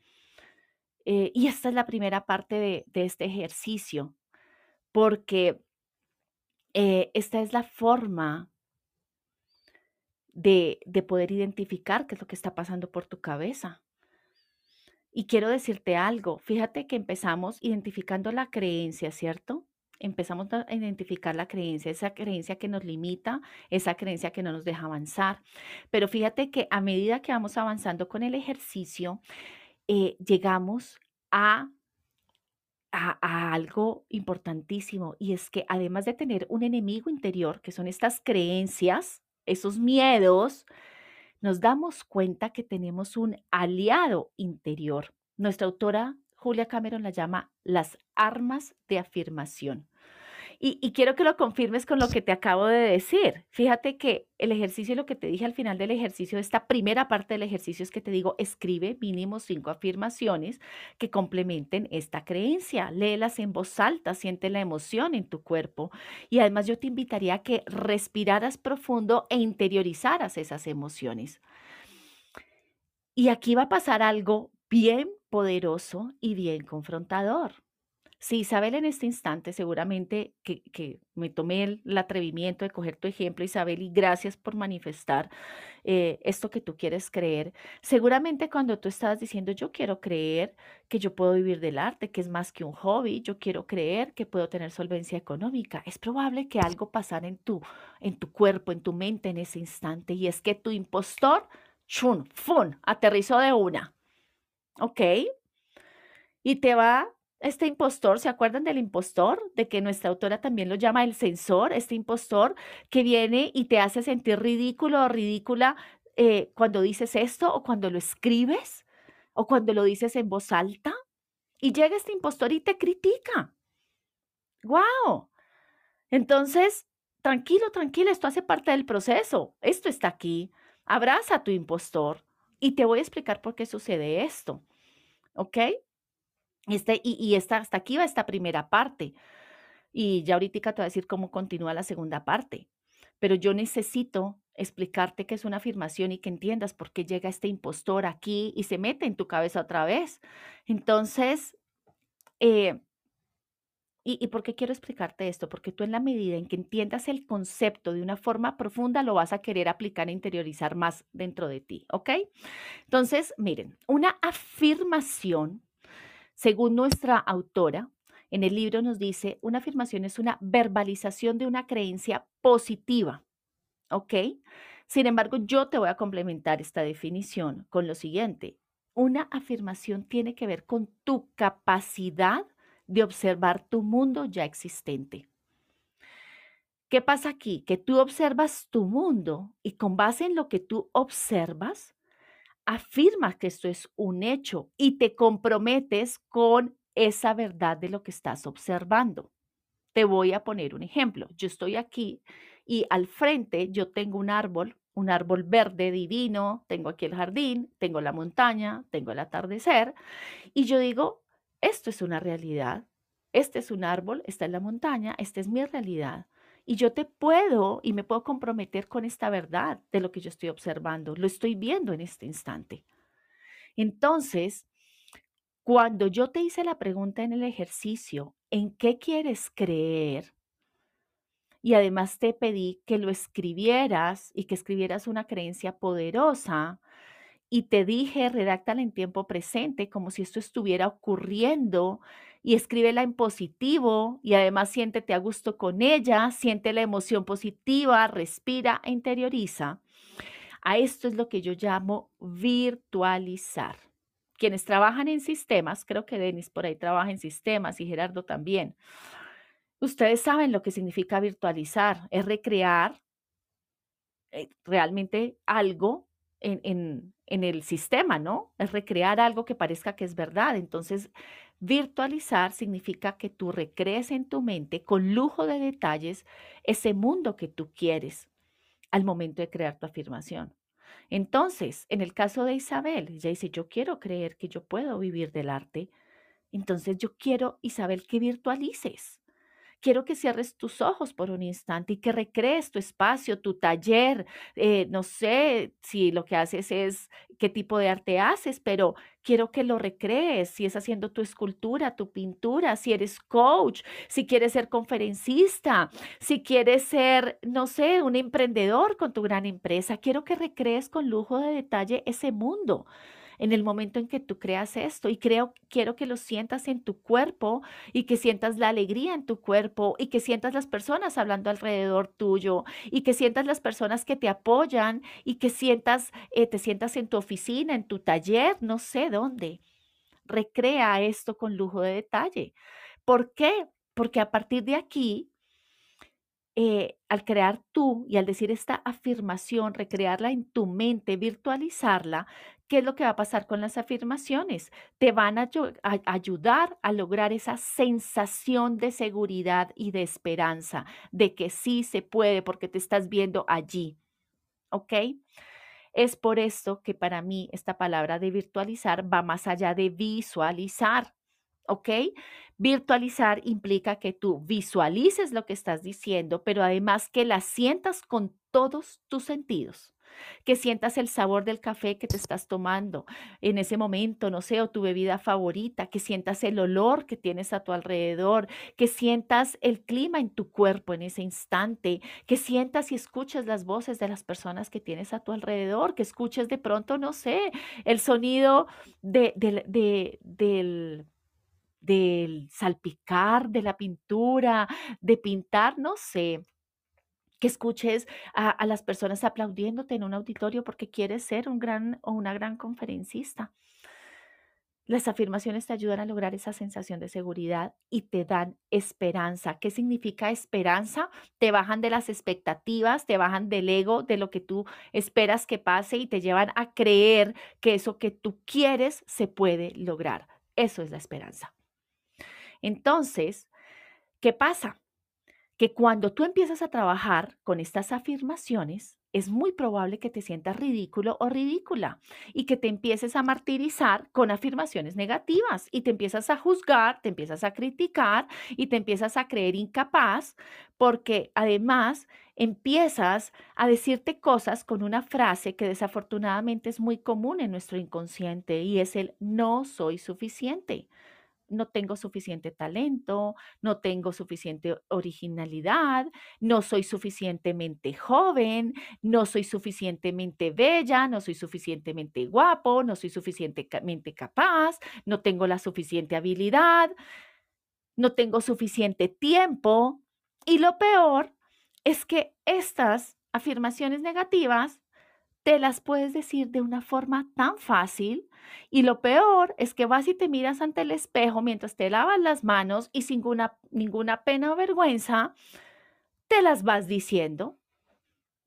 Eh, y esta es la primera parte de, este ejercicio, porque eh, esta es la forma de, de poder identificar qué es lo que está pasando por tu cabeza. Y quiero decirte algo, fíjate que empezamos identificando la creencia, ¿cierto? Empezamos a identificar la creencia, esa creencia que nos limita, esa creencia que no nos deja avanzar. Pero fíjate que a medida que vamos avanzando con el ejercicio, eh, llegamos a, a algo importantísimo y es que además de tener un enemigo interior, que son estas creencias, esos miedos, nos damos cuenta que tenemos un aliado interior. Nuestra autora Julia Cameron la llama las armas de afirmación. Y, quiero que lo confirmes con lo que te acabo de decir. Fíjate que el ejercicio, lo que te dije al final del ejercicio, esta primera parte del ejercicio es que te digo, escribe mínimo cinco afirmaciones que complementen esta creencia. Léelas en voz alta, siente la emoción en tu cuerpo. Y además yo te invitaría a que respiraras profundo e interiorizaras esas emociones. Y aquí va a pasar algo bien poderoso y bien confrontador. Sí, Isabel, en este instante, seguramente que, me tomé el, atrevimiento de coger tu ejemplo, Isabel, y gracias por manifestar eh, esto que tú quieres creer. Seguramente cuando tú estabas diciendo, yo quiero creer que yo puedo vivir del arte, que es más que un hobby, yo quiero creer que puedo tener solvencia económica, es probable que algo pasara en tu, en tu cuerpo, en tu mente en ese instante, y es que tu impostor, chun, fun, aterrizó de una. ¿Ok? Y te va este impostor, ¿se acuerdan del impostor? De que nuestra autora también lo llama el sensor, este impostor que viene y te hace sentir ridículo o ridícula eh, cuando dices esto o cuando lo escribes o cuando lo dices en voz alta. Y llega este impostor y te critica. ¡Wow! Entonces, tranquilo, tranquilo, esto hace parte del proceso. Esto está aquí. Abraza a tu impostor y te voy a explicar por qué sucede esto. ¿Ok? Este, y, hasta aquí va esta primera parte. Y ya ahorita te voy a decir cómo continúa la segunda parte. Pero yo necesito explicarte que es una afirmación y que entiendas por qué llega este impostor aquí y se mete en tu cabeza otra vez. Entonces, eh, y, ¿Y por qué quiero explicarte esto? Porque tú en la medida en que entiendas el concepto de una forma profunda, lo vas a querer aplicar e interiorizar más dentro de ti, ¿ok? Entonces, miren, una afirmación según nuestra autora, en el libro nos dice, una afirmación es una verbalización de una creencia positiva. ¿Ok? Sin embargo, yo te voy a complementar esta definición con lo siguiente. Una afirmación tiene que ver con tu capacidad de observar tu mundo ya existente. ¿Qué pasa aquí? Que tú observas tu mundo y con base en lo que tú observas, afirmas que esto es un hecho y te comprometes con esa verdad de lo que estás observando. Te voy a poner un ejemplo. Yo estoy aquí y al frente yo tengo un árbol, un árbol verde divino, tengo aquí el jardín, tengo la montaña, tengo el atardecer y yo digo, esto es una realidad. Este es un árbol, esta es la montaña, esta es mi realidad. Y yo te puedo y me puedo comprometer con esta verdad de lo que yo estoy observando. Lo estoy viendo en este instante. Entonces, cuando yo te hice la pregunta en el ejercicio, ¿en qué quieres creer? Y además te pedí que lo escribieras y que escribieras una creencia poderosa. Y te dije, redáctala en tiempo presente, como si esto estuviera ocurriendo y escríbela en positivo y además siéntete a gusto con ella, siente la emoción positiva, respira e interioriza. A esto es lo que yo llamo virtualizar. Quienes trabajan en sistemas, creo que Denis por ahí trabaja en sistemas y Gerardo también. Ustedes saben lo que significa virtualizar, es recrear eh, realmente algo en, en el sistema, ¿no? Es recrear algo que parezca que es verdad. Entonces, Virtualizar significa que tú recrees en tu mente con lujo de detalles ese mundo que tú quieres al momento de crear tu afirmación. Entonces, en el caso de Isabel, ella dice, yo quiero creer que yo puedo vivir del arte. Entonces, yo quiero, Isabel, que virtualices quiero que cierres tus ojos por un instante y que recrees tu espacio, tu taller. Eh, no sé si lo que haces es qué tipo de arte haces, pero quiero que lo recrees, si es haciendo tu escultura, tu pintura, si eres coach, si quieres ser conferencista, si quieres ser, no sé, un emprendedor con tu gran empresa. Quiero que recrees con lujo de detalle ese mundo en el momento en que tú creas esto. Y creo, quiero que lo sientas en tu cuerpo y que sientas la alegría en tu cuerpo y que sientas las personas hablando alrededor tuyo y que sientas las personas que te apoyan y que sientas, eh, te sientas en tu oficina, en tu taller, no sé dónde. Recrea esto con lujo de detalle. ¿Por qué? Porque a partir de aquí, eh, al crear tú y al decir esta afirmación, recrearla en tu mente, virtualizarla, ¿qué es lo que va a pasar con las afirmaciones? Te van a, ayudar a lograr esa sensación de seguridad y de esperanza, de que sí se puede porque te estás viendo allí. ¿Ok? Es por esto que para mí esta palabra de virtualizar va más allá de visualizar. ¿ok? Virtualizar implica que tú visualices lo que estás diciendo, pero además que la sientas con todos tus sentidos que sientas el sabor del café que te estás tomando en ese momento, no sé, o tu bebida favorita, que sientas el olor que tienes a tu alrededor, que sientas el clima en tu cuerpo en ese instante, que sientas y escuches las voces de las personas que tienes a tu alrededor, que escuches de pronto, no sé, el sonido de, del del salpicar de la pintura, de pintar, no sé, que escuches a, las personas aplaudiéndote en un auditorio porque quieres ser un gran o una gran conferencista. Las afirmaciones te ayudan a lograr esa sensación de seguridad y te dan esperanza. ¿Qué significa esperanza? Te bajan de las expectativas, te bajan del ego, de lo que tú esperas que pase y te llevan a creer que eso que tú quieres se puede lograr. Eso es la esperanza. Entonces, ¿qué pasa? Que cuando tú empiezas a trabajar con estas afirmaciones, es muy probable que te sientas ridículo o ridícula y que te empieces a martirizar con afirmaciones negativas y te empiezas a juzgar, te empiezas a criticar y te empiezas a creer incapaz porque además empiezas a decirte cosas con una frase que desafortunadamente es muy común en nuestro inconsciente y es el no soy suficiente no tengo suficiente talento, no tengo suficiente originalidad, no soy suficientemente joven, no soy suficientemente bella, no soy suficientemente guapo, no soy suficientemente capaz, no tengo la suficiente habilidad, no tengo suficiente tiempo. Y lo peor es que estas afirmaciones negativas te las puedes decir de una forma tan fácil y lo peor es que vas y te miras ante el espejo mientras te lavas las manos y sin ninguna, ninguna pena o vergüenza, te las vas diciendo.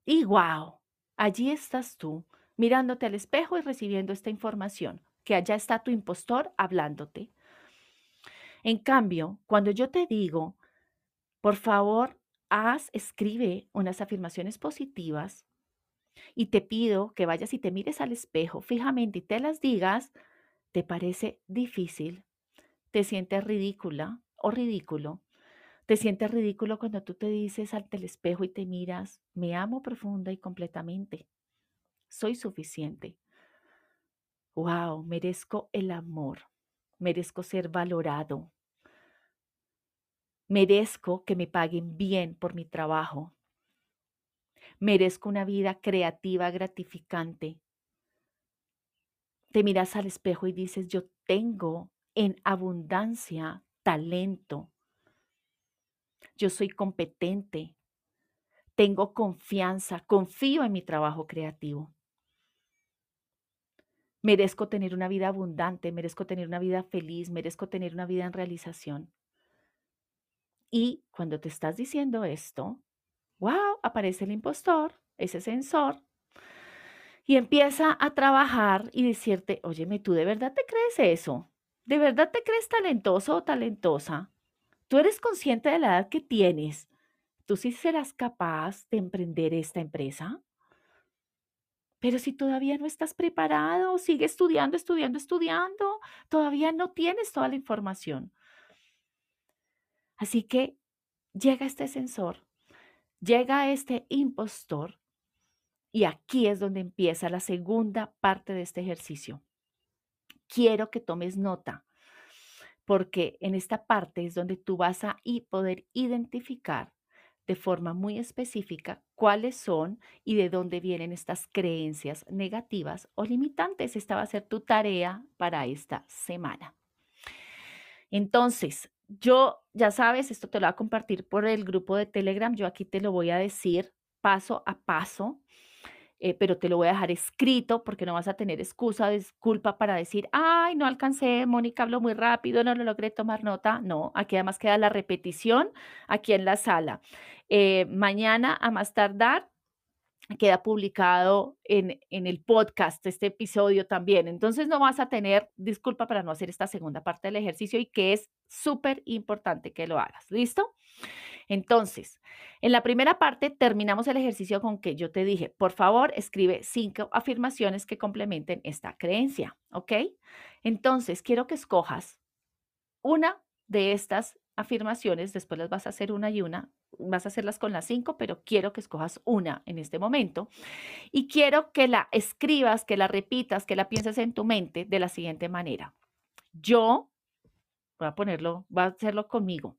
Y wow, allí estás tú, mirándote al espejo y recibiendo esta información, que allá está tu impostor hablándote. En cambio, cuando yo te digo, por favor, haz, escribe unas afirmaciones positivas, y te pido que vayas y te mires al espejo fijamente y te las digas, ¿te parece difícil? ¿Te sientes ridícula o ridículo? ¿Te sientes ridículo cuando tú te dices ante el espejo y te miras, me amo profunda y completamente? Soy suficiente. Wow, merezco el amor. Merezco ser valorado. Merezco que me paguen bien por mi trabajo. Merezco una vida creativa, gratificante. Te miras al espejo y dices, yo tengo en abundancia talento. Yo soy competente. Tengo confianza, confío en mi trabajo creativo. Merezco tener una vida abundante, merezco tener una vida feliz, merezco tener una vida en realización. Y cuando te estás diciendo esto, wow, aparece el impostor, ese sensor, y empieza a trabajar y decirte, óyeme, ¿tú de verdad te crees eso? ¿De verdad te crees talentoso o talentosa? ¿Tú eres consciente de la edad que tienes? ¿Tú sí serás capaz de emprender esta empresa? Pero si todavía no estás preparado, sigue estudiando, estudiando, estudiando, todavía no tienes toda la información. Así que llega este sensor Llega este impostor y aquí es donde empieza la segunda parte de este ejercicio. Quiero que tomes nota porque en esta parte es donde tú vas a poder identificar de forma muy específica cuáles son y de dónde vienen estas creencias negativas o limitantes. Esta va a ser tu tarea para esta semana. Entonces, yo, ya sabes, esto te lo voy a compartir por el grupo de Telegram. Yo aquí te lo voy a decir paso a paso, eh, pero te lo voy a dejar escrito porque no vas a tener excusa, disculpa para decir, ay, no alcancé, Mónica habló muy rápido, no lo logré tomar nota. No, aquí además queda la repetición aquí en la sala. Eh, mañana a más tardar queda publicado en, en, el podcast, este episodio también. Entonces no vas a tener disculpa para no hacer esta segunda parte del ejercicio y que es súper importante que lo hagas. ¿Listo? Entonces, en la primera parte terminamos el ejercicio con que yo te dije, por favor, escribe cinco afirmaciones que complementen esta creencia, ¿ok? Entonces, quiero que escojas una de estas afirmaciones, después las vas a hacer una y una, vas a hacerlas con las cinco, pero quiero que escojas una en este momento y quiero que la escribas, que la repitas, que la pienses en tu mente de la siguiente manera. Yo, voy a ponerlo, voy a hacerlo conmigo.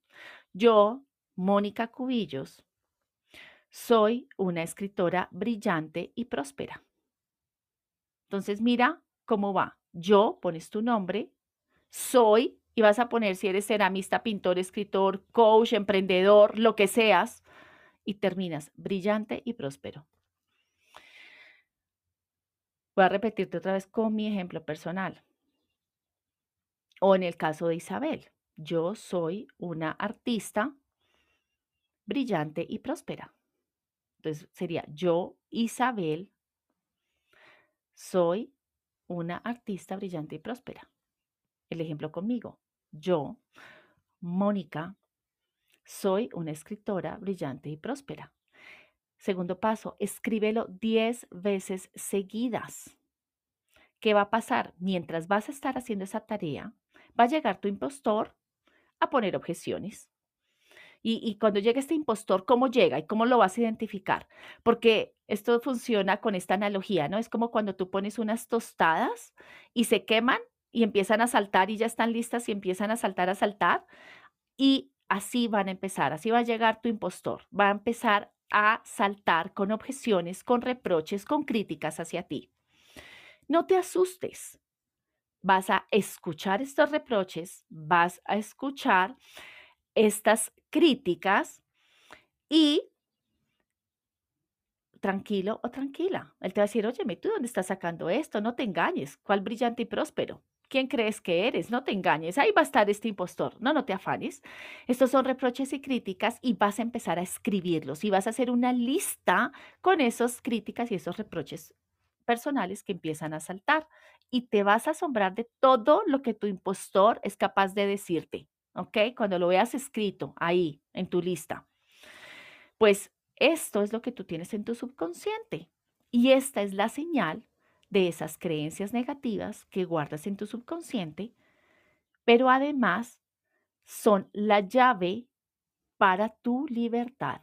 Yo, Mónica Cubillos, soy una escritora brillante y próspera. Entonces, mira cómo va. Yo, pones tu nombre, soy y vas a poner si eres ceramista, pintor, escritor, coach, emprendedor, lo que seas, y terminas brillante y próspero. Voy a repetirte otra vez con mi ejemplo personal. O en el caso de Isabel, yo soy una artista brillante y próspera. Entonces sería yo, Isabel, soy una artista brillante y próspera. El ejemplo conmigo. Yo, Mónica, soy una escritora brillante y próspera. Segundo paso, escríbelo 10 veces seguidas. ¿Qué va a pasar? Mientras vas a estar haciendo esa tarea, va a llegar tu impostor a poner objeciones. Y, cuando llega este impostor, ¿cómo llega y cómo lo vas a identificar? Porque esto funciona con esta analogía, ¿no? Es como cuando tú pones unas tostadas y se queman y empiezan a saltar y ya están listas y empiezan a saltar, a saltar. Y así van a empezar, así va a llegar tu impostor, va a empezar a saltar con objeciones, con reproches, con críticas hacia ti. No te asustes, vas a escuchar estos reproches, vas a escuchar estas críticas y tranquilo o tranquila. Él te va a decir, oye, ¿tú dónde estás sacando esto? No te engañes. ¿Cuál brillante y próspero? Quién crees que eres, no te engañes, ahí va a estar este impostor, no, no te afanes. Estos son reproches y críticas y vas a empezar a escribirlos y vas a hacer una lista con esas críticas y esos reproches personales que empiezan a saltar y te vas a asombrar de todo lo que tu impostor es capaz de decirte, ¿ok? Cuando lo veas escrito ahí en tu lista. Pues esto es lo que tú tienes en tu subconsciente y esta es la señal de esas creencias negativas que guardas en tu subconsciente, pero además son la llave para tu libertad,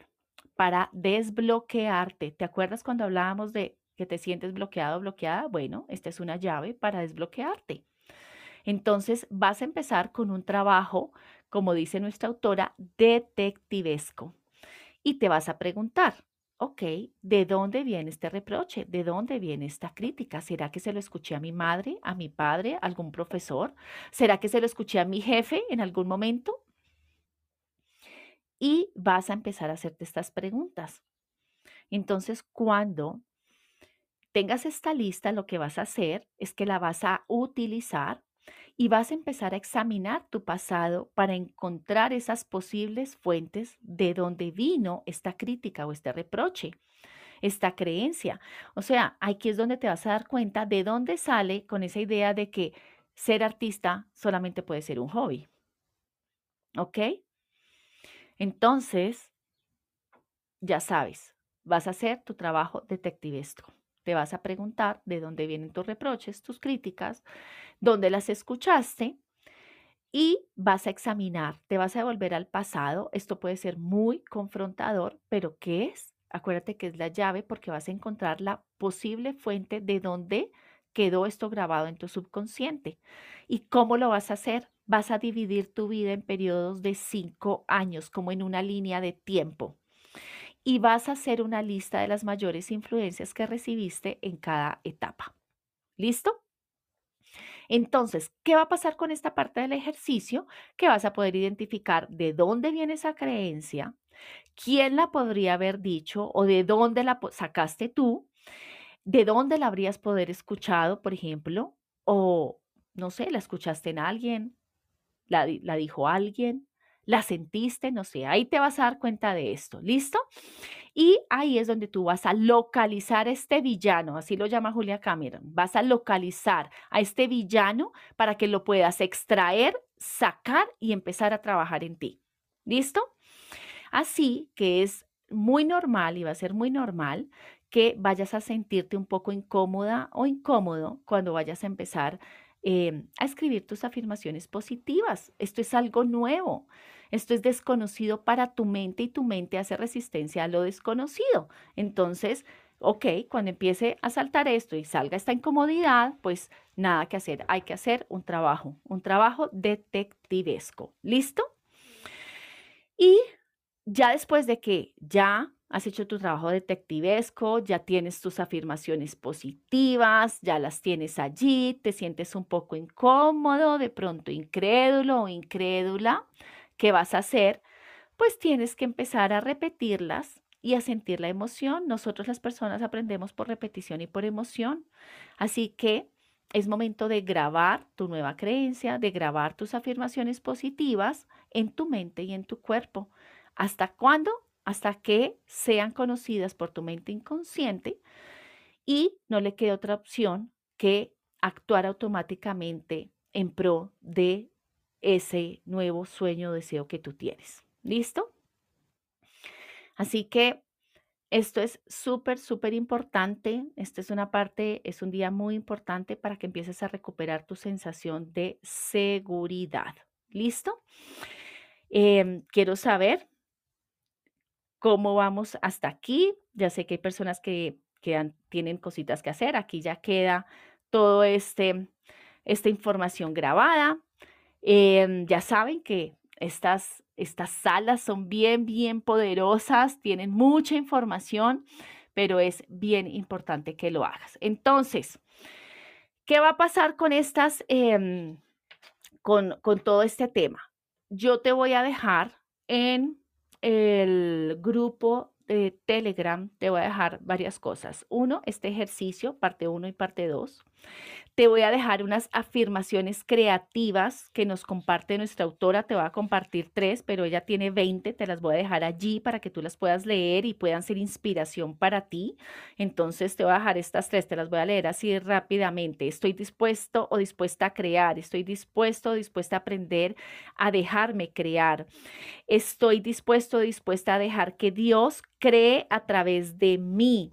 para desbloquearte. ¿Te acuerdas cuando hablábamos de que te sientes bloqueado o bloqueada? Bueno, esta es una llave para desbloquearte. Entonces vas a empezar con un trabajo, como dice nuestra autora, detectivesco. Y te vas a preguntar, ok, ¿de dónde viene este reproche? ¿De dónde viene esta crítica? ¿Será que se lo escuché a mi madre, a mi padre, a algún profesor? ¿Será que se lo escuché a mi jefe en algún momento? Y vas a empezar a hacerte estas preguntas. Entonces, cuando tengas esta lista, lo que vas a hacer es que la vas a utilizar y vas a empezar a examinar tu pasado para encontrar esas posibles fuentes de donde vino esta crítica o este reproche, esta creencia. O sea, aquí es donde te vas a dar cuenta de dónde sale con esa idea de que ser artista solamente puede ser un hobby. ¿Ok? Entonces, ya sabes, vas a hacer tu trabajo detectivesco. Te vas a preguntar de dónde vienen tus reproches, tus críticas, dónde las escuchaste y vas a examinar, te vas a devolver al pasado. Esto puede ser muy confrontador, pero ¿qué es? Acuérdate que es la llave porque vas a encontrar la posible fuente de dónde quedó esto grabado en tu subconsciente. ¿Y cómo lo vas a hacer? Vas a dividir tu vida en periodos de cinco años, como en una línea de tiempo y vas a hacer una lista de las mayores influencias que recibiste en cada etapa. ¿Listo? Entonces, ¿qué va a pasar con esta parte del ejercicio? Que vas a poder identificar de dónde viene esa creencia, quién la podría haber dicho o de dónde la sacaste tú, de dónde la habrías poder escuchado, por ejemplo, o no sé, la escuchaste en alguien, la, la dijo alguien, la sentiste, no sé, ahí te vas a dar cuenta de esto, ¿listo? Y ahí es donde tú vas a localizar a este villano, así lo llama Julia Cameron. Vas a localizar a este villano para que lo puedas extraer, sacar y empezar a trabajar en ti. ¿Listo? Así que es muy normal y va a ser muy normal que vayas a sentirte un poco incómoda o incómodo cuando vayas a empezar em, a escribir tus afirmaciones positivas. Esto es algo nuevo. Esto es desconocido para tu mente y tu mente hace resistencia a lo desconocido. Entonces, ok, cuando empiece a saltar esto y salga esta incomodidad, pues nada que hacer. Hay que hacer un trabajo, un trabajo detectivesco. ¿Listo? Y ya después de que ya has hecho tu trabajo detectivesco, ya tienes tus afirmaciones positivas, ya las tienes allí, te sientes un poco incómodo, de pronto incrédulo o incrédula, ¿qué vas a hacer? Pues tienes que empezar a repetirlas y a sentir la emoción. Nosotros las personas aprendemos por repetición y por emoción. Así que es momento de grabar tu nueva creencia, de grabar tus afirmaciones positivas en tu mente y en tu cuerpo. ¿Hasta cuándo? Hasta que sean conocidas por tu mente inconsciente y no le quede otra opción que actuar automáticamente en pro de ese nuevo sueño o deseo que tú tienes. ¿Listo? Así que esto es súper, súper importante. Esta es una parte, es un día muy importante para que empieces a recuperar tu sensación de seguridad. ¿Listo? Em, quiero saber cómo vamos hasta aquí. Ya sé que hay personas que, tienen cositas que hacer. Aquí ya queda todo este, esta información grabada. Em, ya saben que estas, estas salas son bien, bien poderosas, tienen mucha información, pero es bien importante que lo hagas. Entonces, ¿qué va a pasar con estas, em, con, con todo este tema? Yo te voy a dejar en el grupo de Telegram, te voy a dejar varias cosas. Uno, este ejercicio, parte 1 y parte 2. Te voy a dejar unas afirmaciones creativas que nos comparte nuestra autora. Te voy a compartir tres, pero ella tiene 20. Te las voy a dejar allí para que tú las puedas leer y puedan ser inspiración para ti. Entonces te voy a dejar estas tres. Te las voy a leer así rápidamente. Estoy dispuesto o dispuesta a crear. Estoy dispuesto o dispuesta a aprender a dejarme crear. Estoy dispuesto o dispuesta a dejar que Dios cree a través de mí.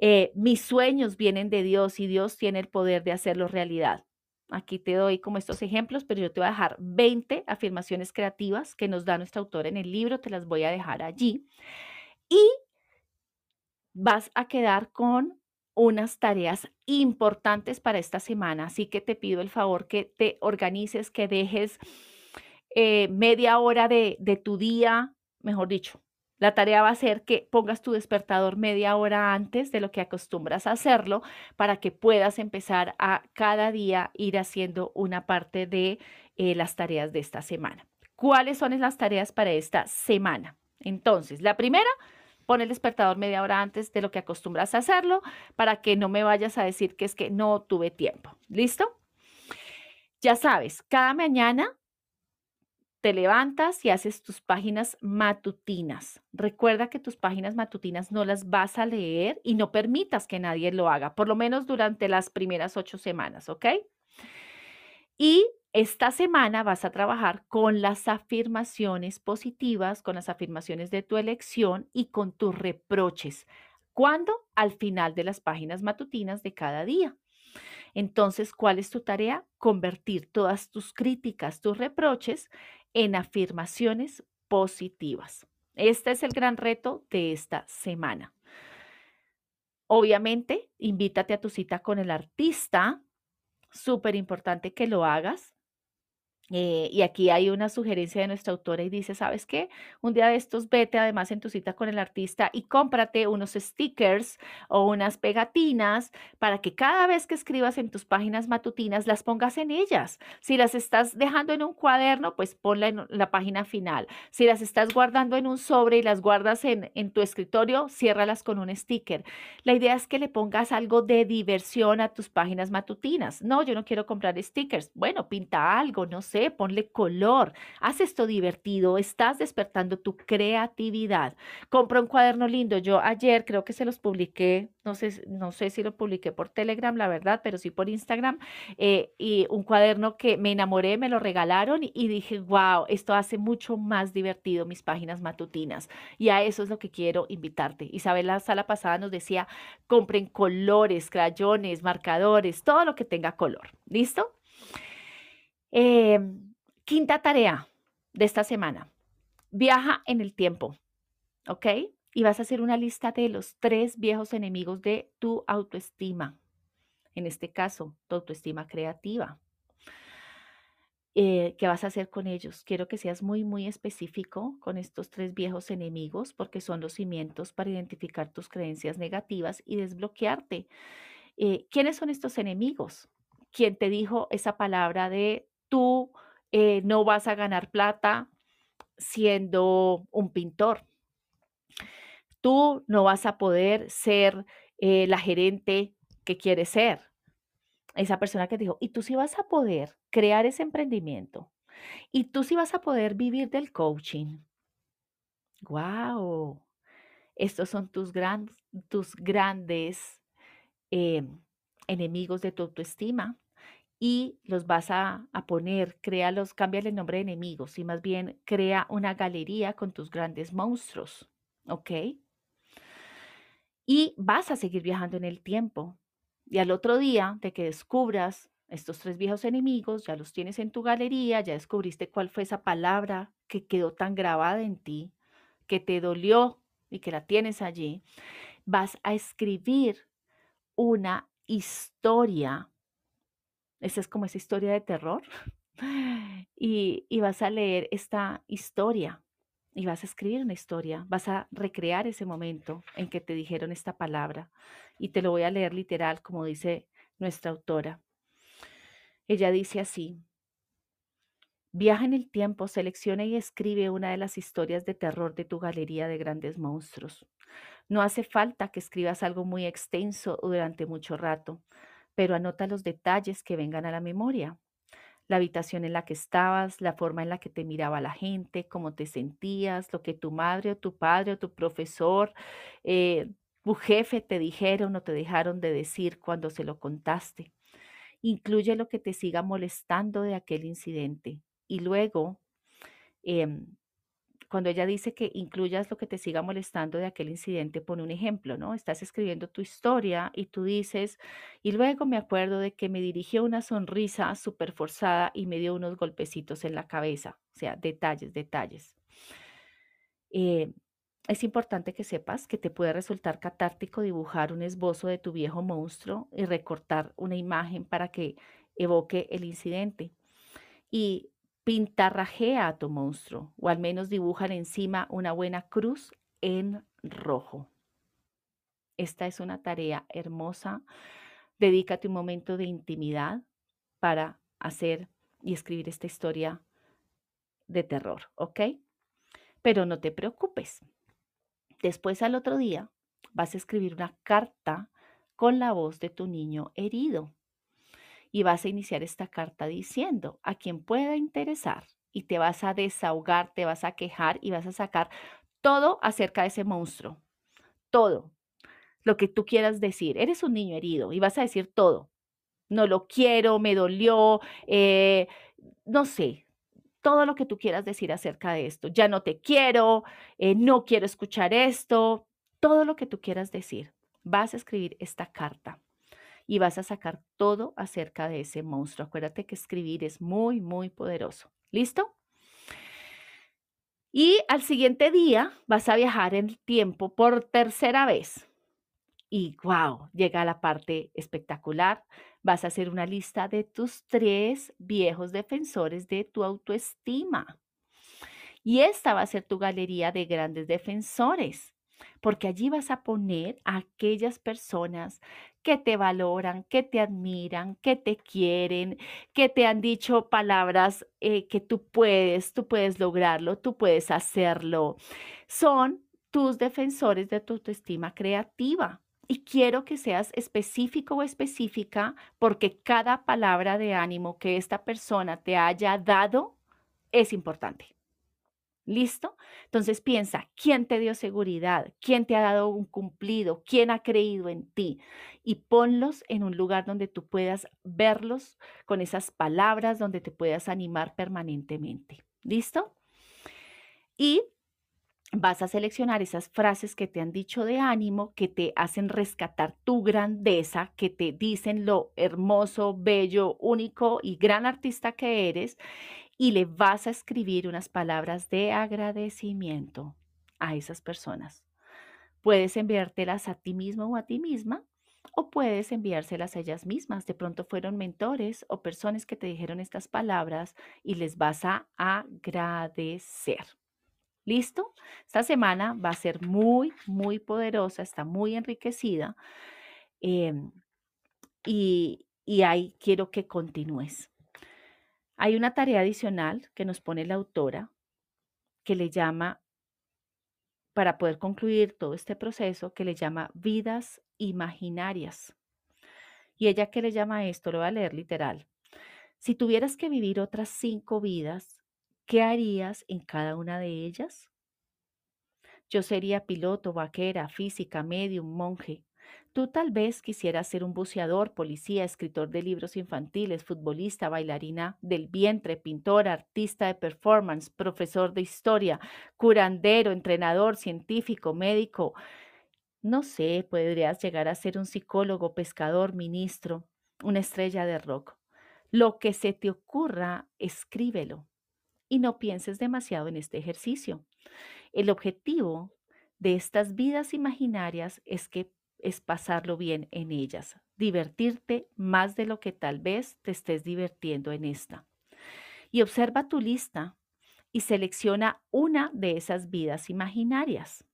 Eh, mis sueños vienen de Dios y Dios tiene el poder de hacerlos realidad. Aquí te doy como estos ejemplos, pero yo te voy a dejar 20 afirmaciones creativas que nos da nuestra autora en el libro, te las voy a dejar allí. Y vas a quedar con unas tareas importantes para esta semana, así que te pido el favor que te organices, que dejes eh, media hora de, de tu día, mejor dicho, la tarea va a ser que pongas tu despertador media hora antes de lo que acostumbras a hacerlo para que puedas empezar a cada día ir haciendo una parte de eh, las tareas de esta semana. ¿Cuáles son las tareas para esta semana? Entonces, la primera, pon el despertador media hora antes de lo que acostumbras a hacerlo para que no me vayas a decir que es que no tuve tiempo. ¿Listo? Ya sabes, cada mañana te levantas y haces tus páginas matutinas. Recuerda que tus páginas matutinas no las vas a leer y no permitas que nadie lo haga, por lo menos durante las primeras ocho semanas, ¿ok? Y esta semana vas a trabajar con las afirmaciones positivas, con las afirmaciones de tu elección y con tus reproches. ¿Cuándo? Al final de las páginas matutinas de cada día. Entonces, ¿cuál es tu tarea? Convertir todas tus críticas, tus reproches en afirmaciones positivas. Este es el gran reto de esta semana. Obviamente, invítate a tu cita con el artista. Súper importante que lo hagas. Eh, y aquí hay una sugerencia de nuestra autora y dice, ¿sabes qué? Un día de estos vete además en tu cita con el artista y cómprate unos stickers o unas pegatinas para que cada vez que escribas en tus páginas matutinas las pongas en ellas. Si las estás dejando en un cuaderno, pues ponla en la página final. Si las estás guardando en un sobre y las guardas en, en tu escritorio, ciérralas con un sticker. La idea es que le pongas algo de diversión a tus páginas matutinas. No, yo no quiero comprar stickers. Bueno, pinta algo, no sé ponle color, haz esto divertido, estás despertando tu creatividad. Compra un cuaderno lindo. Yo ayer creo que se los publiqué, no sé, no sé si lo publiqué por Telegram, la verdad, pero sí por Instagram, eh, y un cuaderno que me enamoré, me lo regalaron y, y dije, wow, esto hace mucho más divertido mis páginas matutinas. Y a eso es lo que quiero invitarte. Isabel la sala pasada nos decía, compren colores, crayones, marcadores, todo lo que tenga color. ¿Listo? Em, quinta tarea de esta semana. Viaja en el tiempo, ¿ok? Y vas a hacer una lista de los tres viejos enemigos de tu autoestima. En este caso, tu autoestima creativa. Eh, ¿Qué vas a hacer con ellos? Quiero que seas muy, muy específico con estos tres viejos enemigos porque son los cimientos para identificar tus creencias negativas y desbloquearte. Eh, ¿Quiénes son estos enemigos? ¿Quién te dijo esa palabra de tú eh, no vas a ganar plata siendo un pintor. Tú no vas a poder ser eh, la gerente que quieres ser. Esa persona que dijo, y tú sí vas a poder crear ese emprendimiento. Y tú sí vas a poder vivir del coaching. ¡Wow! Estos son tus, tus grandes eh, enemigos de tu autoestima y los vas a, poner, créalos, cámbiale el nombre de enemigos y más bien crea una galería con tus grandes monstruos, ¿ok? Y vas a seguir viajando en el tiempo. Y al otro día de que descubras estos tres viejos enemigos, ya los tienes en tu galería, ya descubriste cuál fue esa palabra que quedó tan grabada en ti, que te dolió y que la tienes allí, vas a escribir una historia esa es como esa historia de terror. Y, y vas a leer esta historia y vas a escribir una historia, vas a recrear ese momento en que te dijeron esta palabra y te lo voy a leer literal como dice nuestra autora. Ella dice así, viaja en el tiempo, selecciona y escribe una de las historias de terror de tu galería de grandes monstruos. No hace falta que escribas algo muy extenso durante mucho rato pero anota los detalles que vengan a la memoria. La habitación en la que estabas, la forma en la que te miraba la gente, cómo te sentías, lo que tu madre o tu padre o tu profesor, eh, tu jefe te dijeron o te dejaron de decir cuando se lo contaste. Incluye lo que te siga molestando de aquel incidente. Y luego, em, cuando ella dice que incluyas lo que te siga molestando de aquel incidente, pone un ejemplo, ¿no? Estás escribiendo tu historia y tú dices, y luego me acuerdo de que me dirigió una sonrisa súper forzada y me dio unos golpecitos en la cabeza, o sea, detalles, detalles. Eh, es importante que sepas que te puede resultar catártico dibujar un esbozo de tu viejo monstruo y recortar una imagen para que evoque el incidente. Y pintarrajea a tu monstruo o al menos dibujan encima una buena cruz en rojo. Esta es una tarea hermosa. Dedícate un momento de intimidad para hacer y escribir esta historia de terror, ¿ok? Pero no te preocupes. Después al otro día vas a escribir una carta con la voz de tu niño herido y vas a iniciar esta carta diciendo a quien pueda interesar y te vas a desahogar, te vas a quejar y vas a sacar todo acerca de ese monstruo. Todo lo que tú quieras decir. Eres un niño herido y vas a decir todo. No lo quiero, me dolió, eh, no sé, todo lo que tú quieras decir acerca de esto. Ya no te quiero, eh, no quiero escuchar esto, todo lo que tú quieras decir. Vas a escribir esta carta y vas a sacar todo acerca de ese monstruo. Acuérdate que escribir es muy, muy poderoso. ¿Listo? Y al siguiente día vas a viajar en el tiempo por tercera vez. Y wow, llega la parte espectacular. Vas a hacer una lista de tus tres viejos defensores de tu autoestima. Y esta va a ser tu galería de grandes defensores porque allí vas a poner a aquellas personas que te valoran, que te admiran, que te quieren, que te han dicho palabras eh, que tú puedes, tú puedes lograrlo, tú puedes hacerlo. Son tus defensores de tu autoestima creativa. Y quiero que seas específico o específica porque cada palabra de ánimo que esta persona te haya dado es importante. ¿Listo? Entonces piensa, ¿quién te dio seguridad? ¿Quién te ha dado un cumplido? ¿Quién ha creído en ti? Y ponlos en un lugar donde tú puedas verlos con esas palabras, donde te puedas animar permanentemente. ¿Listo? Y vas a seleccionar esas frases que te han dicho de ánimo, que te hacen rescatar tu grandeza, que te dicen lo hermoso, bello, único y gran artista que eres y le vas a escribir unas palabras de agradecimiento a esas personas. Puedes enviártelas a ti mismo o a ti misma o puedes enviárselas a ellas mismas. De pronto fueron mentores o personas que te dijeron estas palabras y les vas a agradecer. ¿Listo? Esta semana va a ser muy, muy poderosa, está muy enriquecida em, y, y ahí quiero que continúes. Hay una tarea adicional que nos pone la autora que le llama, para poder concluir todo este proceso, que le llama vidas imaginarias. Y ella que le llama esto, lo voy a leer literal. Si tuvieras que vivir otras cinco vidas, ¿qué harías en cada una de ellas? Yo sería piloto, vaquera, física, medium, monje. Tú tal vez quisieras ser un buceador, policía, escritor de libros infantiles, futbolista, bailarina del vientre, pintor, artista de performance, profesor de historia, curandero, entrenador, científico, médico. No sé, podrías llegar a ser un psicólogo, pescador, ministro, una estrella de rock. Lo que se te ocurra, escríbelo y no pienses demasiado en este ejercicio. El objetivo de estas vidas imaginarias es que es pasarlo bien en ellas, divertirte más de lo que tal vez te estés divirtiendo en esta. Y observa tu lista y selecciona una de esas vidas imaginarias.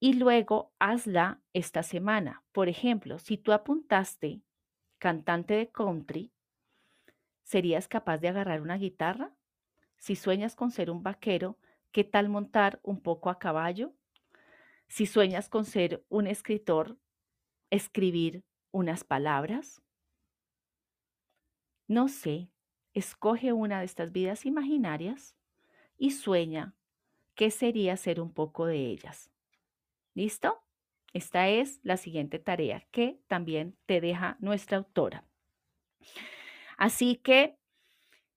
Y luego hazla esta semana. Por ejemplo, si tú apuntaste cantante de country, ¿serías capaz de agarrar una guitarra? Si sueñas con ser un vaquero, ¿qué tal montar un poco a caballo? Si sueñas con ser un escritor, escribir unas palabras. No sé, escoge una de estas vidas imaginarias y sueña qué sería ser un poco de ellas. ¿Listo? Esta es la siguiente tarea que también te deja nuestra autora. Así que,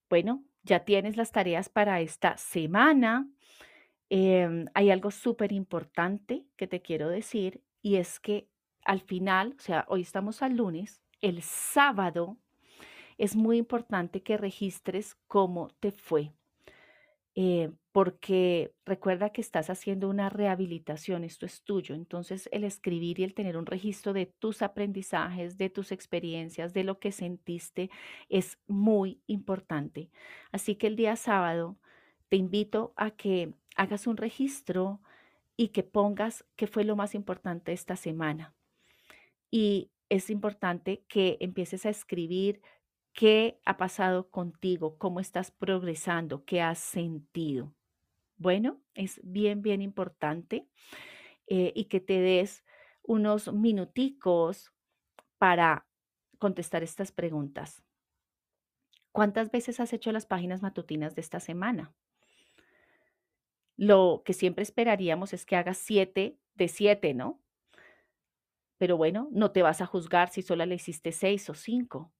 bueno, ya tienes las tareas para esta semana. Em, hay algo súper importante que te quiero decir y es que al final, o sea, hoy estamos al lunes, el sábado es muy importante que registres cómo te fue. Eh, porque recuerda que estás haciendo una rehabilitación, esto es tuyo. Entonces, el escribir y el tener un registro de tus aprendizajes, de tus experiencias, de lo que sentiste, es muy importante. Así que el día sábado te invito a que hagas un registro y que pongas qué fue lo más importante esta semana. Y es importante que empieces a escribir qué ha pasado contigo, cómo estás progresando, qué has sentido. Bueno, es bien, bien importante eh, y que te des unos minuticos para contestar estas preguntas. ¿Cuántas veces has hecho las páginas matutinas de esta semana? Lo que siempre esperaríamos es que hagas siete de siete, ¿no? Pero bueno, no te vas a juzgar si solo le hiciste seis o cinco.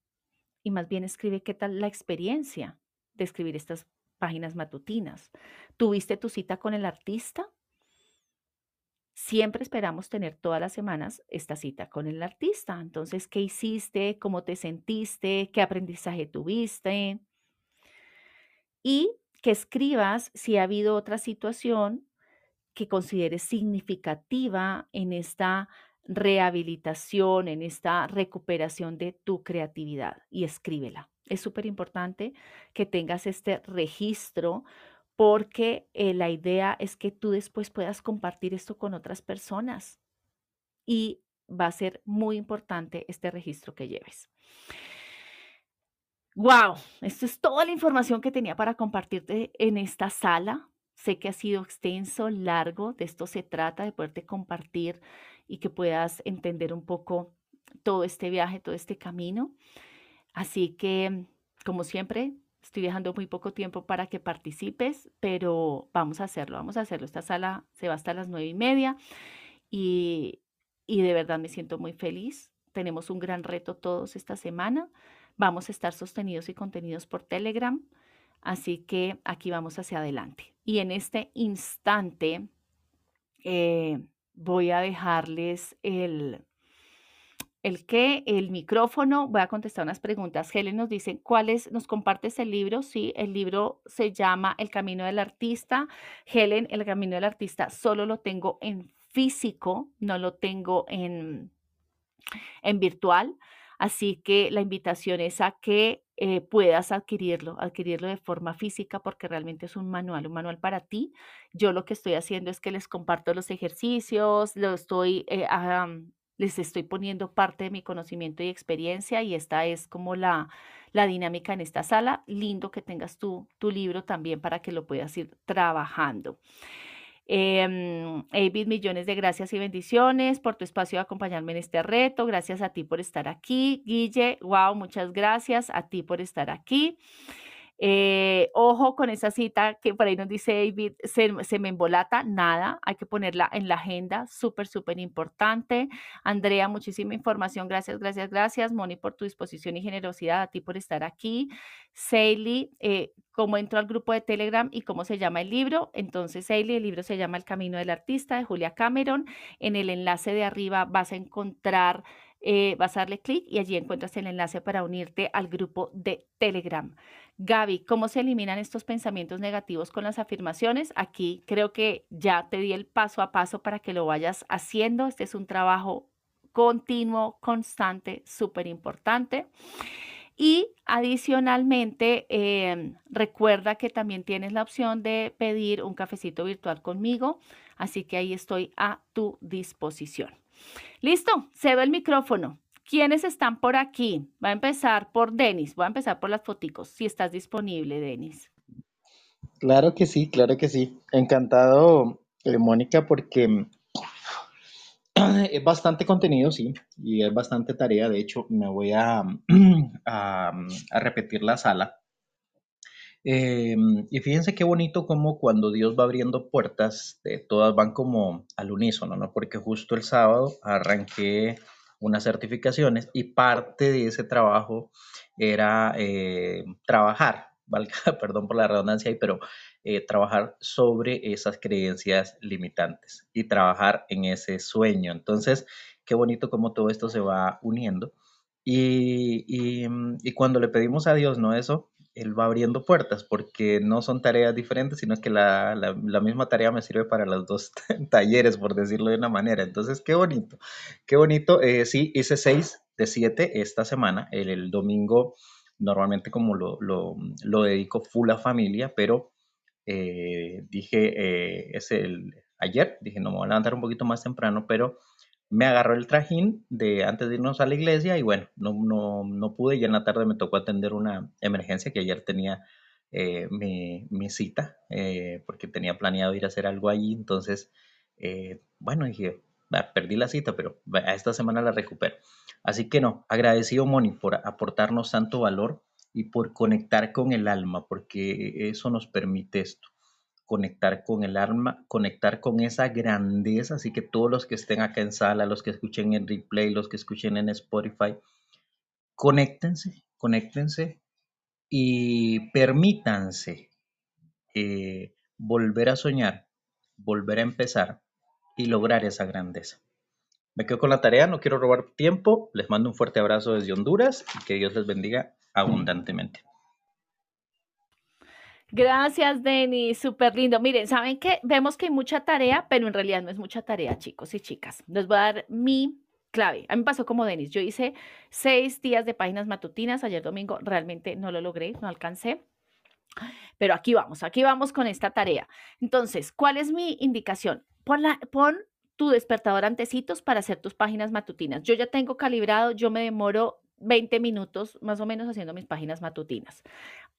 Y más bien escribe qué tal la experiencia de escribir estas páginas matutinas. ¿Tuviste tu cita con el artista? Siempre esperamos tener todas las semanas esta cita con el artista. Entonces, ¿qué hiciste? ¿Cómo te sentiste? ¿Qué aprendizaje tuviste? Y que escribas si ha habido otra situación que consideres significativa en esta rehabilitación, en esta recuperación de tu creatividad y escríbela. Es súper importante que tengas este registro porque eh, la idea es que tú después puedas compartir esto con otras personas y va a ser muy importante este registro que lleves. Wow, esto es toda la información que tenía para compartirte en esta sala. Sé que ha sido extenso, largo, de esto se trata, de poderte compartir y que puedas entender un poco todo este viaje, todo este camino. Así que, como siempre, estoy dejando muy poco tiempo para que participes, pero vamos a hacerlo, vamos a hacerlo. Esta sala se va hasta las nueve y media y, y de verdad me siento muy feliz. Tenemos un gran reto todos esta semana. Vamos a estar sostenidos y contenidos por Telegram. Así que aquí vamos hacia adelante. Y en este instante eh, voy a dejarles el, el que, el micrófono, voy a contestar unas preguntas. Helen nos dice, ¿cuál es, nos compartes el libro? Sí, el libro se llama El Camino del Artista. Helen, El Camino del Artista solo lo tengo en físico, no lo tengo en, en virtual. Así que la invitación es a que eh, puedas adquirirlo, adquirirlo de forma física porque realmente es un manual, un manual para ti. Yo lo que estoy haciendo es que les comparto los ejercicios, lo estoy, eh, les estoy poniendo parte de mi conocimiento y experiencia y esta es como la, la dinámica en esta sala. Lindo que tengas tu, tu libro también para que lo puedas ir trabajando. Eh, David, millones de gracias y bendiciones por tu espacio de acompañarme en este reto. Gracias a ti por estar aquí. Guille, wow, muchas gracias a ti por estar aquí. Eh, ojo con esa cita que por ahí nos dice David, se, me embolata, nada, hay que ponerla en la agenda, súper, súper importante. Andrea, muchísima información, gracias, gracias, gracias. Moni, por tu disposición y generosidad, a ti por estar aquí. Seili, eh, cómo entró al grupo de Telegram y cómo se llama el libro. Entonces, Seili, el libro se llama El Camino del Artista de Julia Cameron. En el enlace de arriba vas a encontrar eh, vas a darle clic y allí encuentras el enlace para unirte al grupo de Telegram. Gaby, ¿cómo se eliminan estos pensamientos negativos con las afirmaciones? Aquí creo que ya te di el paso a paso para que lo vayas haciendo. Este es un trabajo continuo, constante, súper importante. Y adicionalmente, em, recuerda que también tienes la opción de pedir un cafecito virtual conmigo, así que ahí estoy a tu disposición. Listo, cedo el micrófono. ¿Quiénes están por aquí? Va a empezar por Denis. Voy a empezar por las foticos, si estás disponible, Denis. Claro que sí, claro que sí. Encantado, eh, Mónica, porque es bastante contenido, sí, y es bastante tarea. De hecho, me voy a, a, repetir la sala. Eh, y fíjense qué bonito como cuando Dios va abriendo puertas, todas van como al unísono, ¿no? Porque justo el sábado arranqué unas certificaciones y parte de ese trabajo era eh, trabajar, perdón por la redundancia ahí, pero eh, trabajar sobre esas creencias limitantes y trabajar en ese sueño. Entonces, qué bonito cómo todo esto se va uniendo. Y, y cuando le pedimos a Dios, ¿no? Eso, él va abriendo puertas porque no son tareas diferentes, sino que la, la, misma tarea me sirve para los dos talleres, por decirlo de una manera. Entonces, qué bonito, qué bonito. Eh, sí, hice seis de siete esta semana. El, domingo normalmente como lo, lo, lo, dedico full a familia, pero eh, dije, eh, es el ayer, dije, no me voy a levantar un poquito más temprano, pero me agarró el trajín de antes de irnos a la iglesia y bueno, no, no, no pude y en la tarde me tocó atender una emergencia que ayer tenía eh, mi, mi, cita eh, porque tenía planeado ir a hacer algo allí, entonces, eh, bueno, dije, perdí la cita, pero a esta semana la recupero. Así que no, agradecido Moni por aportarnos tanto valor y por conectar con el alma, porque eso nos permite esto conectar con el alma, conectar con esa grandeza. Así que todos los que estén acá en sala, los que escuchen en replay, los que escuchen en Spotify, conéctense, conéctense y permítanse eh, volver a soñar, volver a empezar y lograr esa grandeza. Me quedo con la tarea, no quiero robar tiempo. Les mando un fuerte abrazo desde Honduras y que Dios les bendiga abundantemente. Gracias, Denis, súper lindo. Miren, ¿saben qué? Vemos que hay mucha tarea, pero en realidad no es mucha tarea, chicos y chicas. Les voy a dar mi clave. A mí me pasó como Denis. Yo hice seis días de páginas matutinas. Ayer domingo realmente no lo logré, no alcancé. Pero aquí vamos, aquí vamos con esta tarea. Entonces, ¿cuál es mi indicación? Pon, pon tu despertador antecitos para hacer tus páginas matutinas. Yo ya tengo calibrado, yo me demoro 20 minutos más o menos haciendo mis páginas matutinas.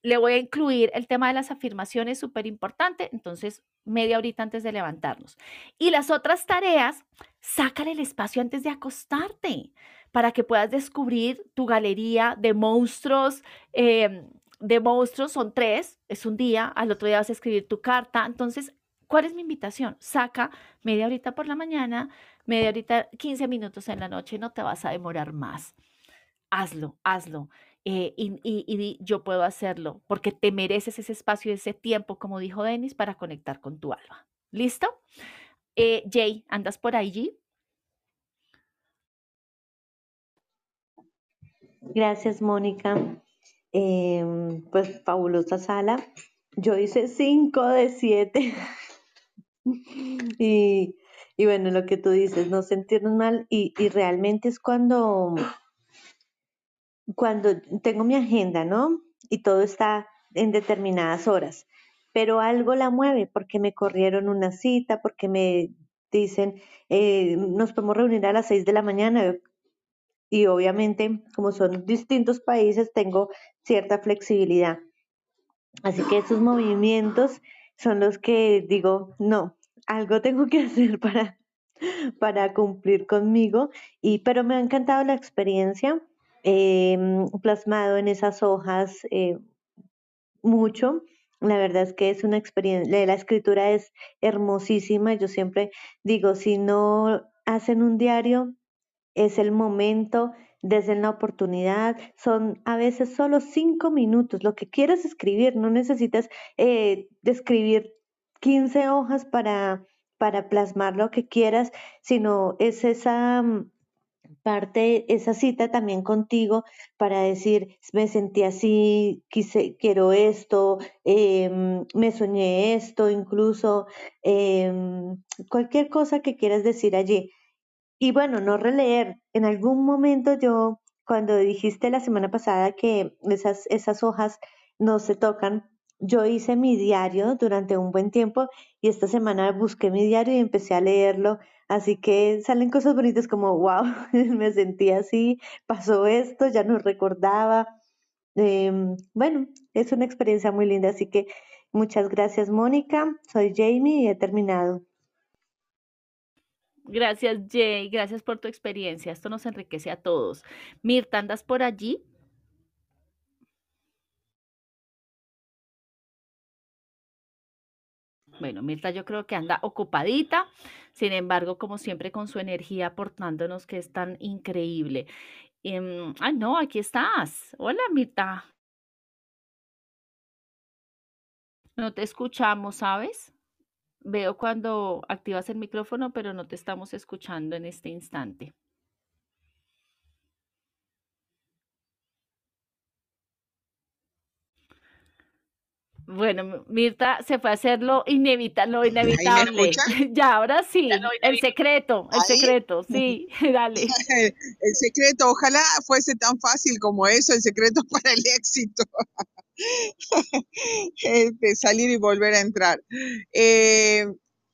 Le voy a incluir el tema de las afirmaciones, súper importante, entonces media horita antes de levantarnos. Y las otras tareas, sácale el espacio antes de acostarte para que puedas descubrir tu galería de monstruos. Em, de monstruos son tres, es un día, al otro día vas a escribir tu carta. Entonces, ¿cuál es mi invitación? Saca media horita por la mañana, media horita, 15 minutos en la noche, no te vas a demorar más. Hazlo, hazlo. Eh, y, yo puedo hacerlo porque te mereces ese espacio y ese tiempo, como dijo Denis, para conectar con tu alma. ¿Listo? Eh, Jay, ¿andas por allí? Gracias, Mónica. Em, pues fabulosa sala. Yo hice cinco de siete. y, bueno, lo que tú dices, no sentirnos mal y, y realmente es cuando cuando tengo mi agenda, ¿no? Y todo está en determinadas horas, pero algo la mueve porque me corrieron una cita, porque me dicen, eh, nos podemos reunir a las seis de la mañana. Y obviamente, como son distintos países, tengo cierta flexibilidad. Así que esos movimientos son los que digo, no, algo tengo que hacer para, para cumplir conmigo. Y, pero me ha encantado la experiencia Em, plasmado en esas hojas eh, mucho. La verdad es que es una experiencia, la escritura es hermosísima. Yo siempre digo, si no hacen un diario, es el momento, desde la oportunidad. Son a veces solo cinco minutos. Lo que quieras escribir, no necesitas eh, escribir 15 hojas para, para plasmar lo que quieras, sino es esa mm, parte esa cita también contigo para decir, me sentí así, quise, quiero esto, em, me soñé esto, incluso em, cualquier cosa que quieras decir allí. Y bueno, no releer. En algún momento yo, cuando dijiste la semana pasada que esas, esas hojas no se tocan, yo hice mi diario durante un buen tiempo y esta semana busqué mi diario y empecé a leerlo. Así que salen cosas bonitas como, wow, me sentí así, pasó esto, ya no recordaba. Em, bueno, es una experiencia muy linda, así que muchas gracias Mónica, soy Jamie y he terminado. Gracias Jay, gracias por tu experiencia, esto nos enriquece a todos. Mirta, ¿andas por allí? Bueno, Mirta yo creo que anda ocupadita, sin embargo, como siempre, con su energía aportándonos que es tan increíble. ah, no, aquí estás. Hola, Mirta. No te escuchamos, ¿sabes? Veo cuando activas el micrófono, pero no te estamos escuchando en este instante. Bueno, Mirta se fue a hacer lo, inevitable. ya, ahora sí. el secreto, el secreto, sí, dale. El secreto, ojalá fuese tan fácil como eso, el secreto para el éxito. de salir y volver a entrar. Eh,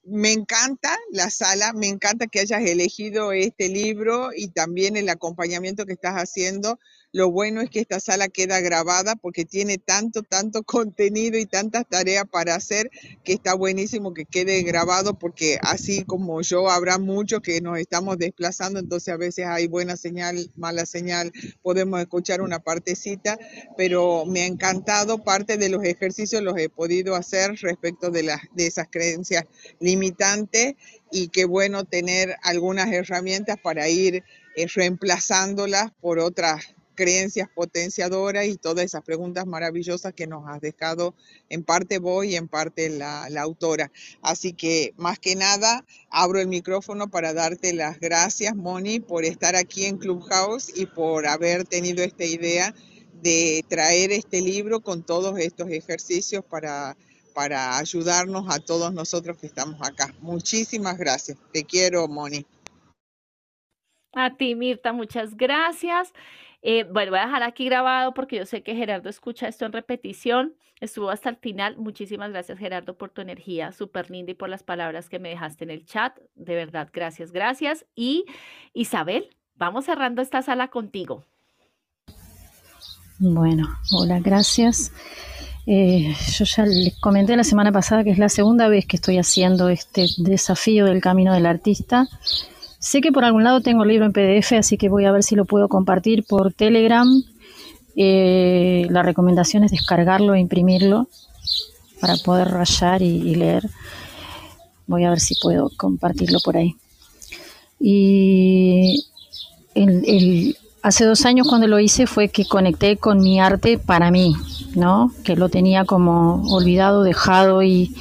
me encanta la sala, me encanta que hayas elegido este libro y también el acompañamiento que estás haciendo lo bueno es que esta sala queda grabada porque tiene tanto, tanto contenido y tantas tareas para hacer que está buenísimo que quede grabado porque así como yo habrá muchos que nos estamos desplazando, entonces a veces hay buena señal, mala señal, podemos escuchar una partecita, pero me ha encantado, parte de los ejercicios los he podido hacer respecto de, las, de esas creencias limitantes y qué bueno tener algunas herramientas para ir eh, reemplazándolas por otras creencias potenciadoras y todas esas preguntas maravillosas que nos has dejado en parte vos y en parte la, autora. Así que más que nada, abro el micrófono para darte las gracias, Moni, por estar aquí en Clubhouse y por haber tenido esta idea de traer este libro con todos estos ejercicios para, para ayudarnos a todos nosotros que estamos acá. Muchísimas gracias. Te quiero, Moni. A ti, Mirta, muchas gracias. Eh, bueno, voy a dejar aquí grabado porque yo sé que Gerardo escucha esto en repetición. Estuvo hasta el final. Muchísimas gracias, Gerardo, por tu energía súper linda y por las palabras que me dejaste en el chat. De verdad, gracias, gracias. Y Isabel, vamos cerrando esta sala contigo. Bueno, hola, gracias. Eh, yo ya les comenté la semana pasada que es la segunda vez que estoy haciendo este desafío del camino del artista. Sé que por algún lado tengo el libro en PDF, así que voy a ver si lo puedo compartir por Telegram. Eh, la recomendación es descargarlo e imprimirlo para poder rayar y, leer. Voy a ver si puedo compartirlo por ahí. Y el, hace dos años cuando lo hice fue que conecté con mi arte para mí, ¿no? Que lo tenía como olvidado, dejado y,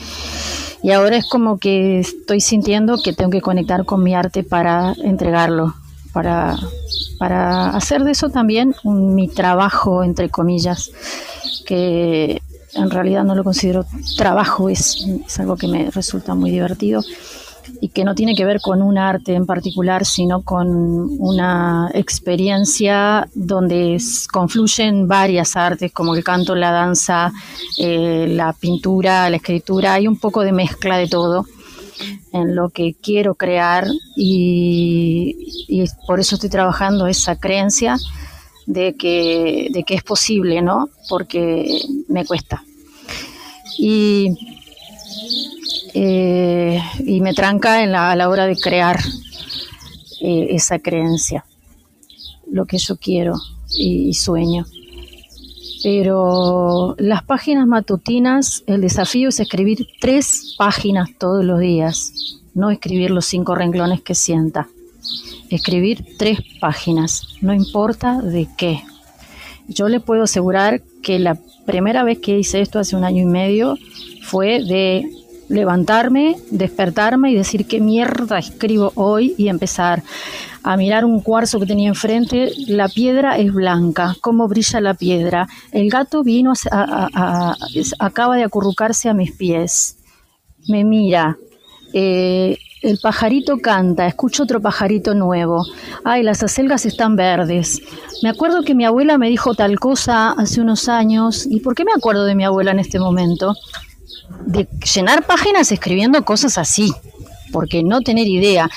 y ahora es como que estoy sintiendo que tengo que conectar con mi arte para entregarlo, para, para hacer de eso también mi trabajo, entre comillas, que en realidad no lo considero trabajo, es, es algo que me resulta muy divertido y que no tiene que ver con un arte en particular, sino con una experiencia donde confluyen varias artes como el canto, la danza, eh, la pintura, la escritura, hay un poco de mezcla de todo en lo que quiero crear y, por eso estoy trabajando esa creencia de que, de que es posible, ¿no? Porque me cuesta. Y eh, y me tranca en la, a la hora de crear eh, esa creencia, lo que yo quiero y, sueño. Pero las páginas matutinas, el desafío es escribir tres páginas todos los días, no escribir los cinco renglones que sienta. Escribir tres páginas, no importa de qué. Yo le puedo asegurar que la primera vez que hice esto hace un año y medio fue de levantarme, despertarme y decir qué mierda escribo hoy y empezar a mirar un cuarzo que tenía enfrente. La piedra es blanca, cómo brilla la piedra. El gato vino, a, acaba de acurrucarse a mis pies. Me mira. Eh, el pajarito canta, escucho otro pajarito nuevo. Ay, las acelgas están verdes. Me acuerdo que mi abuela me dijo tal cosa hace unos años. ¿Y por qué me acuerdo de mi abuela en este momento? De llenar páginas escribiendo cosas así, porque no tener idea.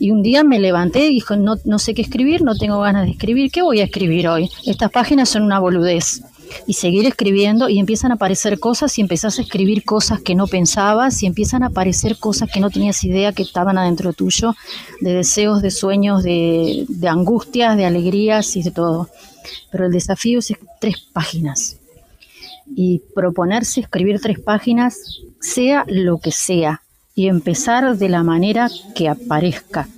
Y un día me levanté y dije, no, no sé qué escribir, no tengo ganas de escribir, ¿qué voy a escribir hoy? Estas páginas son una boludez. Y seguir escribiendo y empiezan a aparecer cosas y empezás a escribir cosas que no pensabas y empiezan a aparecer cosas que no tenías idea que estaban adentro tuyo, de deseos, de sueños, de, de angustias, de alegrías y de todo. Pero el desafío es tres páginas y proponerse escribir tres páginas, sea lo que sea, y empezar de la manera que aparezca.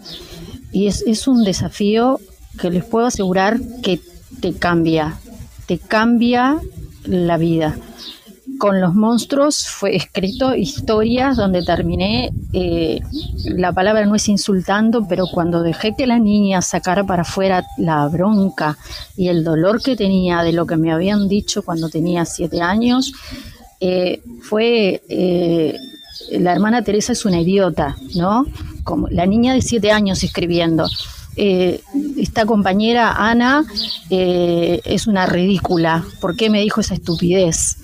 Y es, es un desafío que les puedo asegurar que te cambia, te cambia la vida con los monstruos fue escrito historias donde terminé, eh, la palabra no es insultando, pero cuando dejé que la niña sacara para afuera la bronca y el dolor que tenía de lo que me habían dicho cuando tenía siete años, eh, fue, eh, la hermana Teresa es una idiota, ¿no? Como la niña de siete años escribiendo. esta compañera Ana es una ridícula. ¿Por qué me dijo esa estupidez?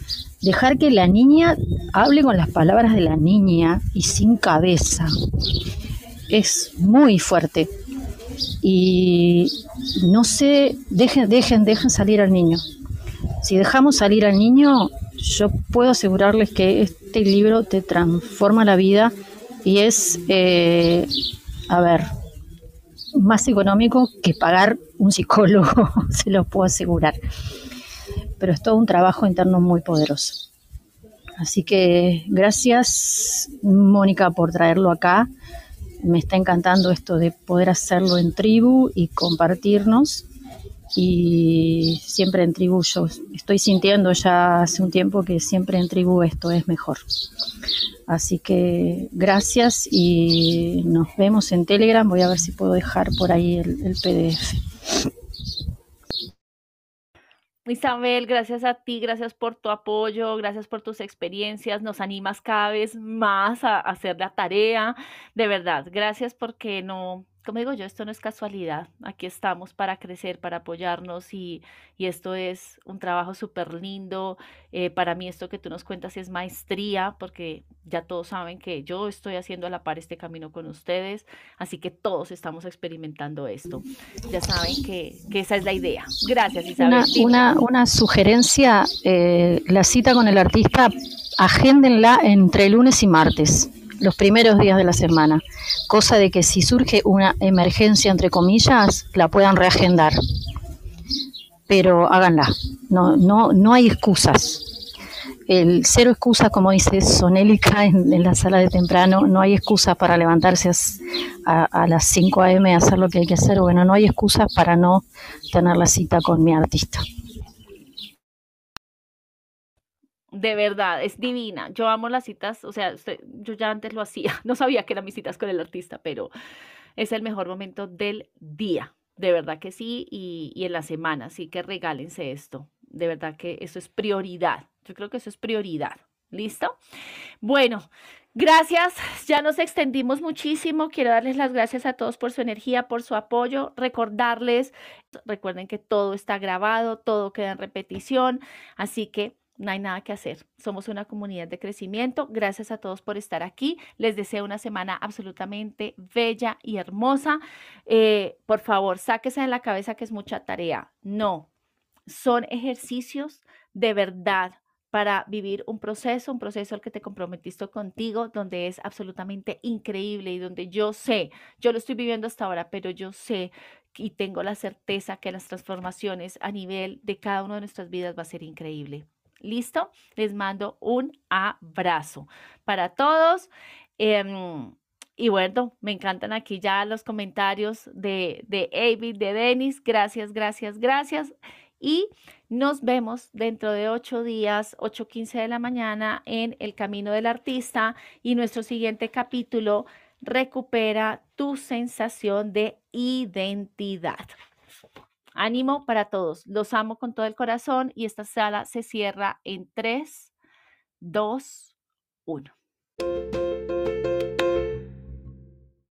Dejar que la niña hable con las palabras de la niña y sin cabeza. Es muy fuerte. Y no sé, dejen, dejen, dejen salir al niño. Si dejamos salir al niño, yo puedo asegurarles que este libro te transforma la vida y es, eh, a ver, más económico que pagar un psicólogo, se lo puedo asegurar pero es todo un trabajo interno muy poderoso. Así que gracias Mónica por traerlo acá. Me está encantando esto de poder hacerlo en tribu y compartirnos. Y siempre en tribu yo estoy sintiendo ya hace un tiempo que siempre en tribu esto es mejor. Así que gracias y nos vemos en Telegram. Voy a ver si puedo dejar por ahí el, el PDF. Isabel, gracias a ti, gracias por tu apoyo, gracias por tus experiencias, nos animas cada vez más a, hacer la tarea, de verdad, gracias porque no, como digo yo, esto no es casualidad. Aquí estamos para crecer, para apoyarnos y, y esto es un trabajo súper lindo. Eh, para mí esto que tú nos cuentas es maestría, porque ya todos saben que yo estoy haciendo a la par este camino con ustedes, así que todos estamos experimentando esto. Ya saben que, que esa es la idea. Gracias, Isabel. Una, una, una sugerencia, eh, la cita con el artista, agéndenla entre lunes y martes los primeros días de la semana, cosa de que si surge una emergencia, entre comillas, la puedan reagendar. Pero háganla, no, no, no hay excusas. El cero excusas, como dice Sonélica en, la sala de temprano, no hay excusas para levantarse a, a las 5 a.m. a hacer lo que hay que hacer. Bueno, no hay excusas para no tener la cita con mi artista. De verdad, es divina. Yo amo las citas, o sea, yo ya antes lo hacía, no sabía que eran mis citas con el artista, pero es el mejor momento del día, de verdad que sí, y, y en la semana, así que regálense esto, de verdad que eso es prioridad, yo creo que eso es prioridad, ¿listo? Bueno, Gracias, ya nos extendimos muchísimo. Quiero darles las gracias a todos por su energía, por su apoyo. Recordarles, recuerden que todo está grabado, todo queda en repetición, así que no hay nada que hacer. Somos una comunidad de crecimiento. Gracias a todos por estar aquí. Les deseo una semana absolutamente bella y hermosa. Eh, por favor, sáquese de la cabeza que es mucha tarea. No, son ejercicios de verdad para vivir un proceso, un proceso al que te comprometiste contigo, donde es absolutamente increíble y donde yo sé, yo lo estoy viviendo hasta ahora, pero yo sé y tengo la certeza que las transformaciones a nivel de cada una de nuestras vidas va a ser increíble. ¿Listo? Les mando un abrazo para todos. Em, y bueno, me encantan aquí ya los comentarios de, de Avid, de Denis. Gracias, gracias, gracias. Y nos vemos dentro de ocho días, 8.15 de la mañana, en El Camino del Artista. Y nuestro siguiente capítulo, recupera tu sensación de identidad. Ánimo para todos. Los amo con todo el corazón y esta sala se cierra en 3, 2, 1.